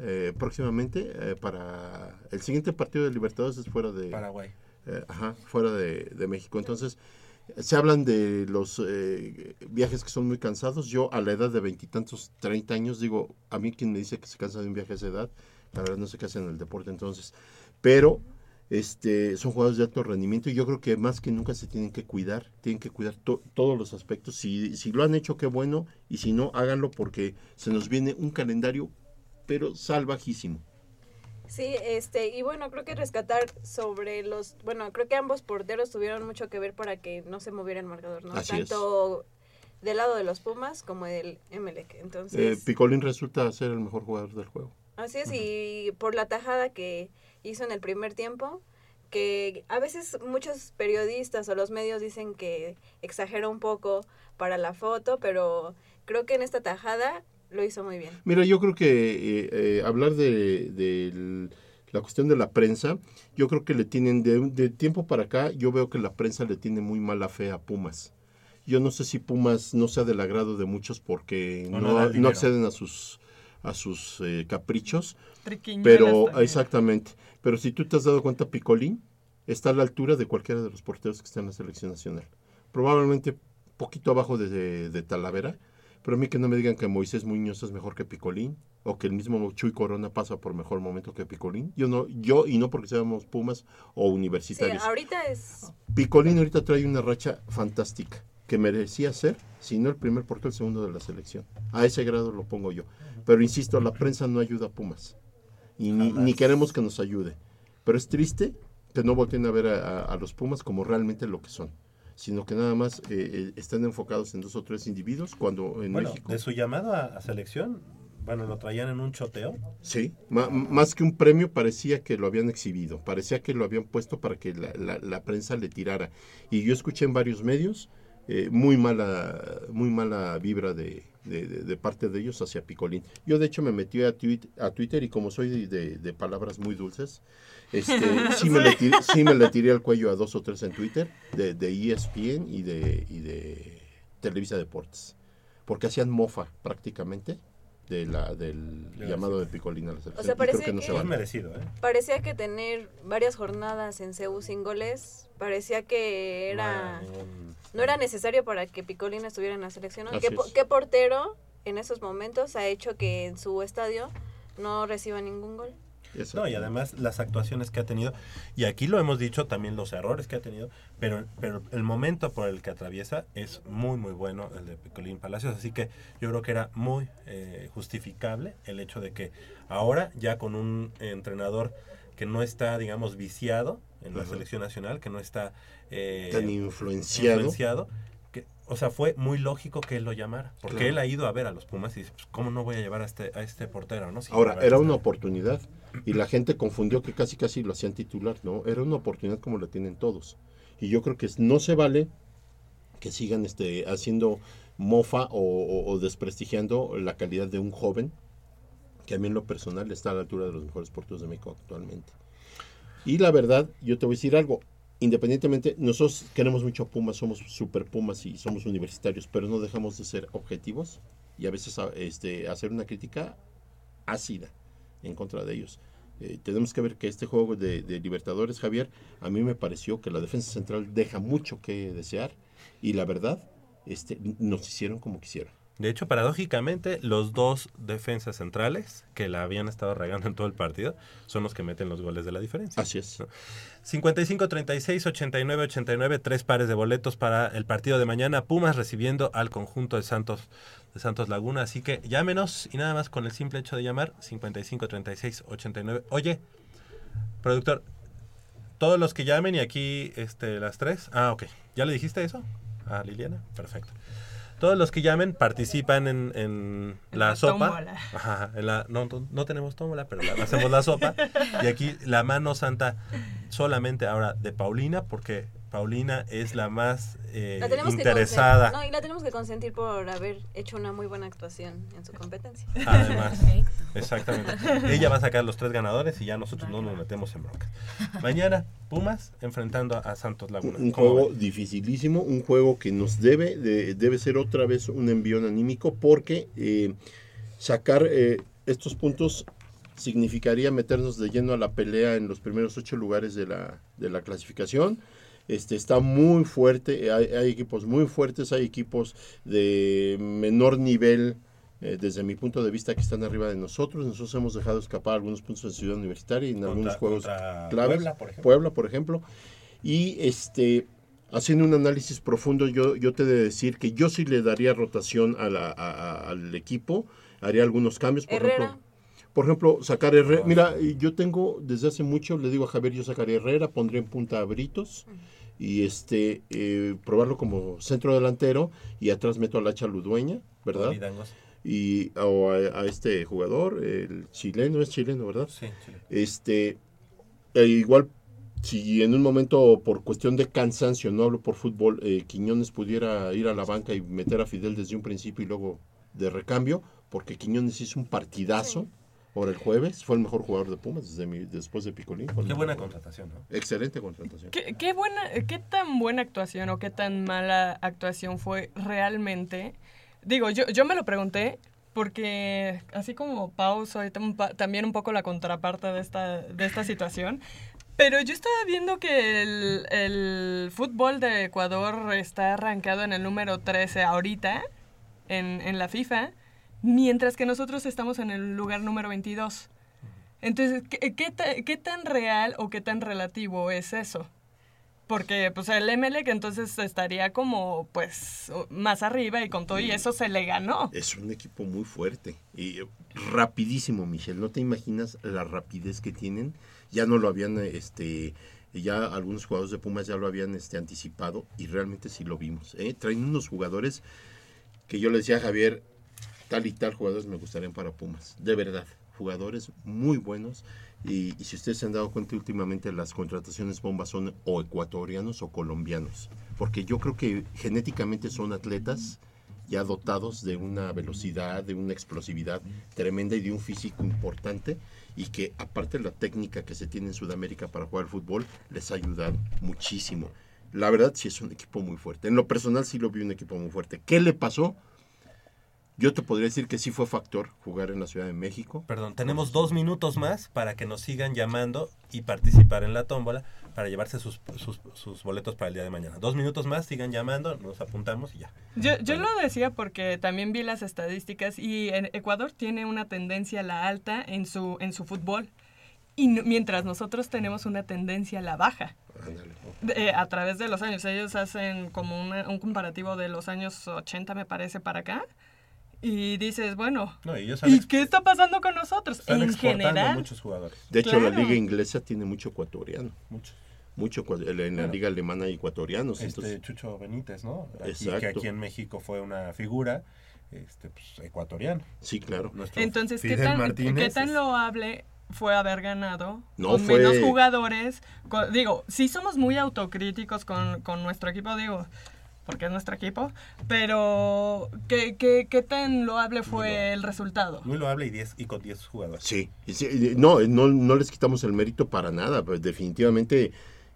eh, próximamente eh, para el siguiente partido de Libertadores es fuera de Paraguay. eh, ajá, fuera de, de México. Entonces, se hablan de los viajes que son muy cansados. Yo a la edad de veintitantos, treinta años, digo, a mí quien me dice que se cansa de un viaje a esa edad, la verdad no sé qué hace en el deporte entonces. Pero Este, son jugadores de alto rendimiento y yo creo que más que nunca se tienen que cuidar, tienen que cuidar to- todos los aspectos. Si, si lo han hecho, qué bueno, y si no, háganlo porque se nos viene un calendario, pero salvajísimo. Sí, este, y bueno, creo que rescatar sobre los, bueno, creo que ambos porteros tuvieron mucho que ver para que no se moviera el marcador, ¿no? Así es. Tanto del lado de los Pumas como del Emelec. Eh, Entonces, Picolín resulta ser el mejor jugador del juego. así es, y por la tajada que hizo en el primer tiempo, que a veces muchos periodistas o los medios dicen que exagera un poco para la foto, pero creo que en esta tajada lo hizo muy bien. Mira, yo creo que eh, eh, hablar de, de la cuestión de la prensa, yo creo que le tienen, de, de tiempo para acá, yo veo que la prensa le tiene muy mala fe a Pumas. Yo no sé si Pumas no sea del agrado de muchos porque no, acceden a sus a sus eh, caprichos. Triquiñuelas Pero, también. exactamente. Pero si tú te has dado cuenta, Picolín está a la altura de cualquiera de los porteros que está en la selección nacional. Probablemente poquito abajo de, de- de Talavera, pero a mí que no me digan que Moisés Muñoz es mejor que Picolín o que el mismo Chuy Corona pasa por mejor momento que Picolín. Yo no, yo y no porque seamos Pumas o Sí, universitarios. ahorita es Picolín ahorita trae una racha fantástica que merecía ser, si no el primer portero, el segundo de la selección. A ese grado lo pongo yo. Pero insisto, la prensa no ayuda a Pumas. Y ni, queremos que nos ayude. Pero es triste que no volteen a ver a, a- a los Pumas como realmente lo que son. Sino que nada más eh, eh, están enfocados en dos o tres individuos cuando en Bueno, México... de su llamado a, a selección, bueno, lo traían en un choteo. Sí, ma- más que un premio parecía que lo habían exhibido, parecía que lo habían puesto para que la, la- la prensa le tirara. Y yo escuché en varios medios eh, muy mala muy mala vibra de, de- de- de parte de ellos hacia Picolín. Yo de hecho me metí a, a Twitter y como soy de palabras muy dulces, este, sí, me le tiré, sí me le tiré al cuello a dos o tres en Twitter, de, de E ESPN y de, y de Televisa Deportes, porque hacían mofa prácticamente de la, del De la llamado de Picolín a la selección. O sea, parece que no que- se Es vale. merecido, ¿eh? Parecía que tener varias jornadas en CEU sin goles, parecía que era no era necesario para que Picolín estuviera en la selección. ¿no? Así ¿Qué, po- es. qué portero en esos momentos ha hecho que en su estadio no reciba ningún gol? No, y además las actuaciones que ha tenido, y aquí lo hemos dicho también los errores que ha tenido, pero, pero el momento por el que atraviesa es muy, muy bueno el de Picolín Palacios, así que yo creo que era muy eh, justificable el hecho de que ahora ya con un entrenador que no está, digamos, viciado en la selección nacional, que no está eh, Tan influenciado. influenciado, que, o sea, fue muy lógico que él lo llamara, porque Claro. él ha ido a ver a los Pumas y dice, pues, ¿cómo no voy a llevar a este, a este portero? ¿no? Si Ahora, era está- una oportunidad y la gente confundió que casi casi lo hacían titular, ¿no? Era una oportunidad como la tienen todos. Y yo creo que no se vale que sigan este, haciendo mofa o, desprestigiando la calidad de un joven que a mí en lo personal está a la altura de los mejores porteros de México actualmente. Y la verdad, yo te voy a decir algo, independientemente, nosotros queremos mucho Pumas, somos super Pumas y somos universitarios, pero no dejamos de ser objetivos y a veces este, hacer una crítica ácida en contra de ellos. Eh, tenemos que ver que este juego de, de Libertadores, Javier, a mí me pareció que la defensa central deja mucho que desear y la verdad, este, nos hicieron como quisieron. De hecho, paradójicamente, los dos defensas centrales que la habían estado regando en todo el partido son los que meten los goles de la diferencia. Así es. 55, 36, 89, 89, tres pares de boletos para el partido de mañana. Pumas recibiendo al conjunto de Santos, de Santos Laguna. Así que llámenos y nada más con el simple hecho de llamar 55, 36, 89. Oye, productor, todos los que llamen y aquí este, las tres. Ah, ok. ¿Ya le dijiste eso a Liliana? Perfecto. Todos los que llamen participan en, en la, la sopa. tómbola. Ajá, en la- no, no- no tenemos tómbola, pero la- hacemos la sopa. Y aquí la mano santa solamente ahora de Paulina, porque Paulina es la más eh, La interesada. no, y la tenemos que consentir por haber hecho una muy buena actuación en su competencia. Además, exactamente. Ella va a sacar los tres ganadores y ya nosotros no nos metemos en bronca. Mañana, Pumas enfrentando a, Santos Laguna. Un ¿Cómo juego ven? dificilísimo, un juego que nos debe, de- debe ser otra vez un envión anímico porque eh, sacar eh, estos puntos significaría meternos de lleno a la pelea en los primeros ocho lugares de la, de la clasificación. Este, está muy fuerte, hay, hay equipos muy fuertes, hay equipos de menor nivel eh, desde mi punto de vista, que están arriba de nosotros. Nosotros hemos dejado escapar algunos puntos en Ciudad Universitaria y en Contra- algunos juegos claves. Puebla, por ejemplo. Puebla, por ejemplo. Y este, haciendo un análisis profundo, yo, yo te he de decir que yo sí le daría rotación a la- a- a- al equipo, haría algunos cambios. Por Herrera. ejemplo, por ejemplo, sacar Herrera. Mira, y yo tengo desde hace mucho, le digo a Javier, yo sacaría Herrera, pondría en punta a Britos y este eh, probarlo como centro delantero y atrás meto al Hacha Ludueña, ¿verdad? Y o a, a este jugador, el chileno, es chileno, ¿verdad? Sí, sí. Este, e igual, si en un momento por cuestión de cansancio, no hablo por fútbol, eh, Quiñones pudiera ir a la banca y meter a Fidel desde un principio y luego de recambio, porque Quiñones hizo un partidazo. Ahora el jueves fue el mejor jugador de Pumas desde mi- después de Picolín. Qué buena jugador. contratación, ¿no? Excelente contratación. ¿Qué, qué buena, ¿Qué tan buena actuación o qué tan mala actuación fue realmente? Digo, yo, yo me lo pregunté porque así como Pau, soy también un poco la contraparte de esta, de esta situación. Pero yo estaba viendo que el, el fútbol de Ecuador está arrancado en el número 13 ahorita en, en la FIFA, mientras que nosotros estamos en el lugar número 22. Entonces, ¿qué, qué, ta- qué tan real o qué tan relativo es eso? Porque pues el Emelec entonces estaría como pues más arriba y con todo y eso se le ganó. Es un equipo muy fuerte y eh, rapidísimo, Michelle. No te imaginas la rapidez que tienen. Ya no lo habían, eh, este, ya algunos jugadores de Pumas ya lo habían este, anticipado y realmente sí lo vimos. ¿eh? Traen unos jugadores que yo le decía a Javier, tal y tal jugadores me gustarían para Pumas. De verdad, jugadores muy buenos. Y, y si ustedes se han dado cuenta últimamente las contrataciones bombas son o ecuatorianos o colombianos. Porque yo creo que genéticamente son atletas ya dotados de una velocidad, de una explosividad tremenda y de un físico importante y que aparte la técnica que se tiene en Sudamérica para jugar al fútbol les ha ayudado muchísimo. La verdad sí es un equipo muy fuerte. En lo personal sí lo vi un equipo muy fuerte. ¿Qué le pasó? Yo te podría decir que sí fue factor jugar en la Ciudad de México. Perdón, tenemos dos minutos más para que nos sigan llamando y participar en la tómbola para llevarse sus, sus, sus boletos para el día de mañana. Dos minutos más, sigan llamando, nos apuntamos y ya. Yo, yo lo decía porque también vi las estadísticas y en Ecuador tiene una tendencia a la alta en su, en su fútbol. Y no- mientras nosotros tenemos una tendencia a la baja. Eh, a través de los años. Ellos hacen como una- un comparativo de los años 80, me parece, para acá. Y dices, bueno, No, y ellos han ¿y exp- qué está pasando con nosotros? Están en general. muchos jugadores. De hecho, la liga inglesa tiene mucho ecuatoriano. Mucho. Mucho, en la Claro. liga alemana hay ecuatorianos. Este entonces- Chucho Benítez, ¿no? Aquí, que aquí en México fue una figura este, pues, ecuatoriano. Sí, claro. Nuestro Entonces, ¿qué tan, Martínez ¿qué tan loable fue haber ganado No, con fue- menos jugadores? Con- digo, sí somos muy autocríticos con, con nuestro equipo, digo, porque es nuestro equipo, pero ¿qué, qué, qué tan loable fue el resultado? Muy loable y, 10 y con 10 jugadores. Sí, y sí, y no, no, no les quitamos el mérito para nada, pues definitivamente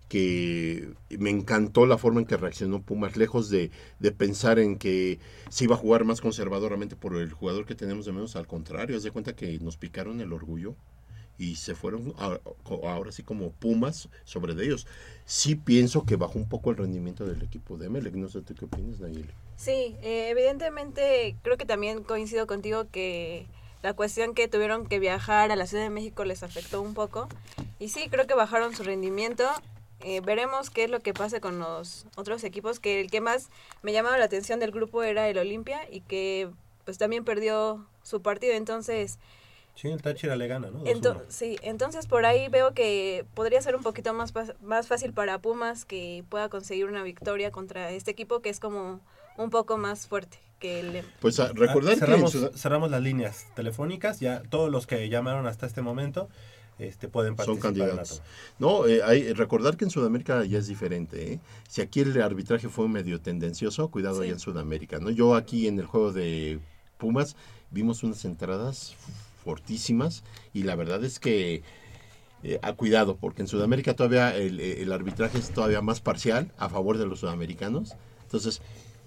que me encantó la forma en que reaccionó Pumas, lejos de, de pensar en que se iba a jugar más conservadoramente por el jugador que tenemos de menos, al contrario, haz de cuenta que nos picaron el orgullo y se fueron ahora sí como Pumas sobre de ellos. Sí pienso que bajó un poco el rendimiento del equipo de Emelec, no sé tú qué opinas, Nayeli. Sí, eh, evidentemente creo que también coincido contigo que la cuestión que tuvieron que viajar a la Ciudad de México les afectó un poco. Y sí, creo que bajaron su rendimiento. Eh, veremos qué es lo que pasa con los otros equipos, que el que más me llamaba la atención del grupo era el Olimpia y que pues también perdió su partido. Entonces, Sí, el Táchira le gana, ¿no? 2-1. ento- sí, entonces por ahí veo que podría ser un poquito más, más fácil para Pumas que pueda conseguir una victoria contra este equipo que es como un poco más fuerte que el... Pues a- recordar Ah, que en cerramos, Ciudad- cerramos las líneas telefónicas, ya todos los que llamaron hasta este momento este, pueden son participar en la candidatos. No, eh, hay, recordar que en Sudamérica ya es diferente. ¿eh? Si aquí el arbitraje fue medio tendencioso, cuidado Sí. allá en Sudamérica. ¿no? Yo aquí en el juego de Pumas vimos unas entradas fortísimas y la verdad es que eh, a cuidado, porque en Sudamérica todavía el, el arbitraje es todavía más parcial a favor de los sudamericanos. Entonces,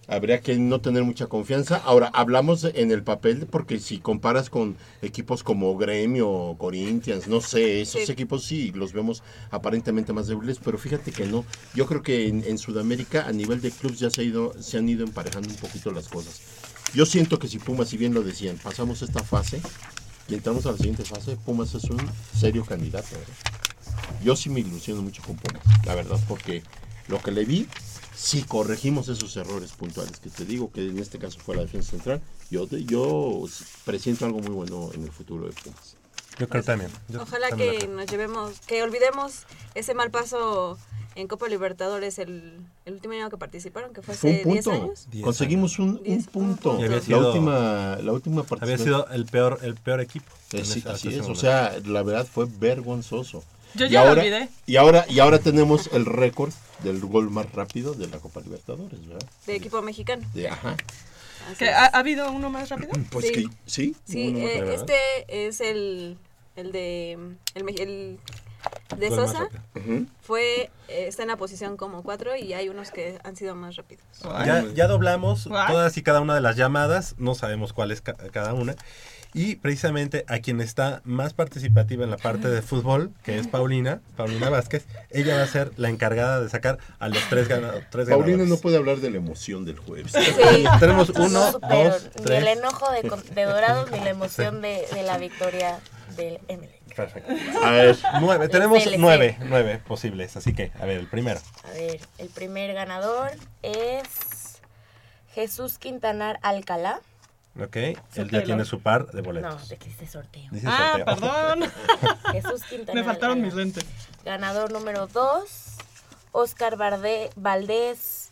habría que no tener mucha confianza. Ahora, hablamos en el papel, porque si comparas con equipos como Gremio Corinthians, no sé, esos Sí. equipos sí los vemos aparentemente más débiles, pero fíjate que no. Yo creo que en, en Sudamérica, a nivel de clubes, ya se, ha ido, se han ido emparejando un poquito las cosas. Yo siento que si Pumas, si bien lo decían, pasamos esta fase y entramos a la siguiente fase, Pumas es un serio candidato. ¿eh? Yo sí me ilusiono mucho con Pumas, la verdad, porque lo que le vi, si corregimos esos errores puntuales, que te digo que en este caso fue la defensa central, yo, yo presiento algo muy bueno en el futuro de Pumas. Yo creo también. Yo Ojalá también que nos llevemos, que olvidemos ese mal paso en Copa Libertadores el, el último año que participaron, que fue hace un 10 punto. años. Conseguimos un, un punto. Y había la última, la última Había sido el peor, el peor equipo. Eh, esa- así es, o sea, la verdad fue vergonzoso. Yo Y ya lo ahora- olvidé. Y ahora, y ahora tenemos el récord del gol más rápido de la Copa Libertadores, ¿verdad? De equipo mexicano. De, ajá. Así ¿Que es. ha, ha habido uno más rápido? Pues Sí. que, sí. Eh, este es el, el de el de Sosa. Fue, eh, está en la posición como 4 y hay unos que han sido más rápidos. Ya, ya doblamos What? todas y cada una de las llamadas, no sabemos cuál es ca- cada una. Y precisamente a quien está más participativa en la parte de fútbol, que es Paulina, Paulina Vázquez, ella va a ser la encargada de sacar a los tres, gana- tres Paulina no ganadores. puede hablar de la emoción del jueves. Tenemos uno, dos, Ni tres. el enojo de, con- de Dorados ni la emoción de, de la victoria del ML. Perfecto. A ver. Nueve, tenemos DLC. nueve, nueve posibles, así que, a ver, el primero. A ver, el primer ganador es Jesús Quintanar Alcalá. Ok, él ya tiene su par de No, boletos. de que dice sorteo. Dice Ah, sorteo. perdón. Jesús Quintanar Me faltaron Alcalá. mis lentes. Ganador número 2, Oscar Barde- Valdés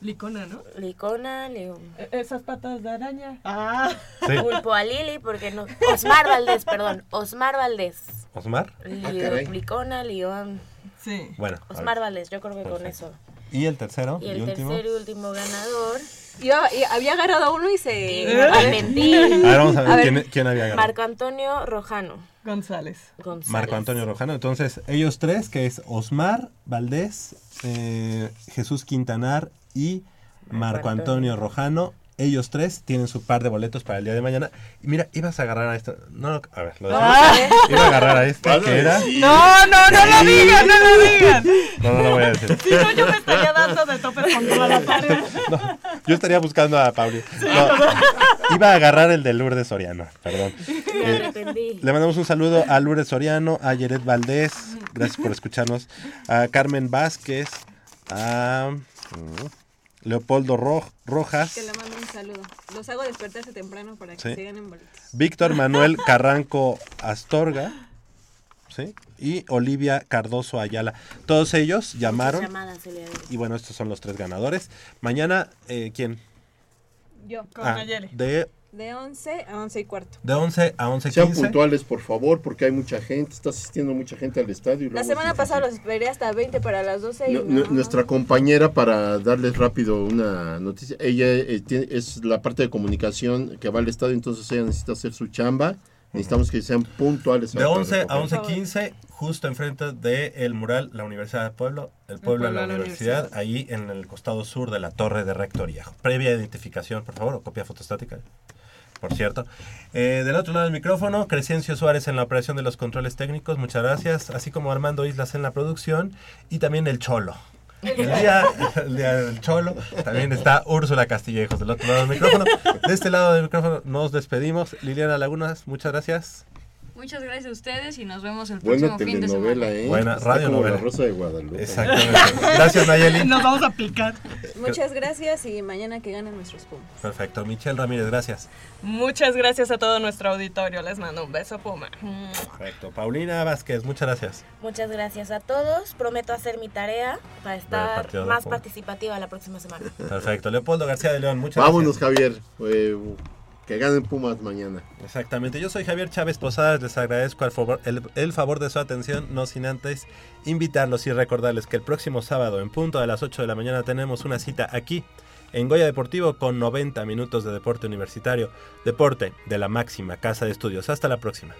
Licona, ¿no? Licona, León. E- Esas patas de araña. Ah. Sí. Pulpo a Lili, porque no. Osmar Valdés, perdón. Osmar Valdés. ¿Osmar? Caray. Licona, León. Sí. Bueno. Osmar. Valdés, yo creo que con eso. Y el tercero Y y, el último. tercer y último ganador, Iba- y había agarrado uno y se... y arrepentí. A ver, vamos a ver, A ver. quién, quién había ganado. Marco Antonio Rojano González. González. Marco Antonio Rojano. Entonces, ellos tres, que es Osmar Valdés, eh, Jesús Quintanar y Marco Antonio Rojano. Ellos tres tienen su par de boletos para el día de mañana. Y mira, ibas a agarrar a esto. No, no, a ver, lo decimos. Iba a agarrar a este, Vas a que era. No, no, no lo digan, no lo digan. No, no lo voy a decir. Si no, yo me estaría dando de topes contra la pared. No, yo estaría buscando a Pauli. No, iba a agarrar el de Lourdes Soriano, perdón. Me Eh, arrepentí. Le mandamos un saludo a Lourdes Soriano, a Yeret Valdés, gracias por escucharnos, a Carmen Vázquez, a Leopoldo Ro- Rojas, Que le mando un saludo. Los hago despertarse temprano para que Sí. se ganen boletos. Víctor Manuel Carranco Astorga, ¿sí? y Olivia Cardoso Ayala. Todos ellos llamaron. Llamadas. Y bueno, estos son los tres ganadores. Mañana, eh, ¿quién? Yo. Con Ah, Nayeli. de, De 11 a 11 y cuarto. de 11 a 11.15. Sean puntuales, por favor, porque hay mucha gente, está asistiendo mucha gente al estadio. y La semana pasada los esperé hasta 20 para las 12 y no. nu- Nuestra compañera, para darles rápido una noticia, ella eh, tiene- es la parte de comunicación que va al estadio, entonces ella necesita hacer su chamba. Necesitamos que sean puntuales. De para 11 a recoger. 11.15, justo enfrente del mural La Universidad de Pueblo, el pueblo de la universidad, ahí en el costado sur de la torre de rectoría. Previa identificación, por favor, o copia fotostática. Por cierto. Eh, del otro lado del micrófono, Crescencio Suárez en la operación de los controles técnicos, muchas gracias. Así como Armando Islas en la producción y también el Cholo. El día, el día del Cholo también está Úrsula Castillejos del otro lado del micrófono. De este lado del micrófono nos despedimos. Liliana Lagunas, muchas gracias. Muchas gracias a ustedes y nos vemos el Buena próximo fin de semana. telenovela, ¿eh? Buena Está radio como novela. La Rosa de Guadalupe. Exactamente. Gracias, Nayeli. Nos vamos a picar. Muchas gracias y mañana que ganen nuestros Pumas. Perfecto. Michelle Ramírez, gracias. Muchas gracias a todo nuestro auditorio. Les mando un beso, Puma. Perfecto. Paulina Vázquez, muchas gracias. Muchas gracias a todos. Prometo hacer mi tarea para estar más participativa la próxima semana. Perfecto. Leopoldo García de León, muchas Vámonos, gracias. Javier. eh, que ganen Pumas mañana. Exactamente. Yo soy Javier Chávez Posadas. Les agradezco el favor, el, favor de su atención, no sin antes invitarlos y recordarles que el próximo sábado, en punto de las 8 de la mañana, tenemos una cita aquí en Goya Deportivo con 90 minutos de deporte universitario, deporte de la máxima casa de estudios. Hasta la próxima.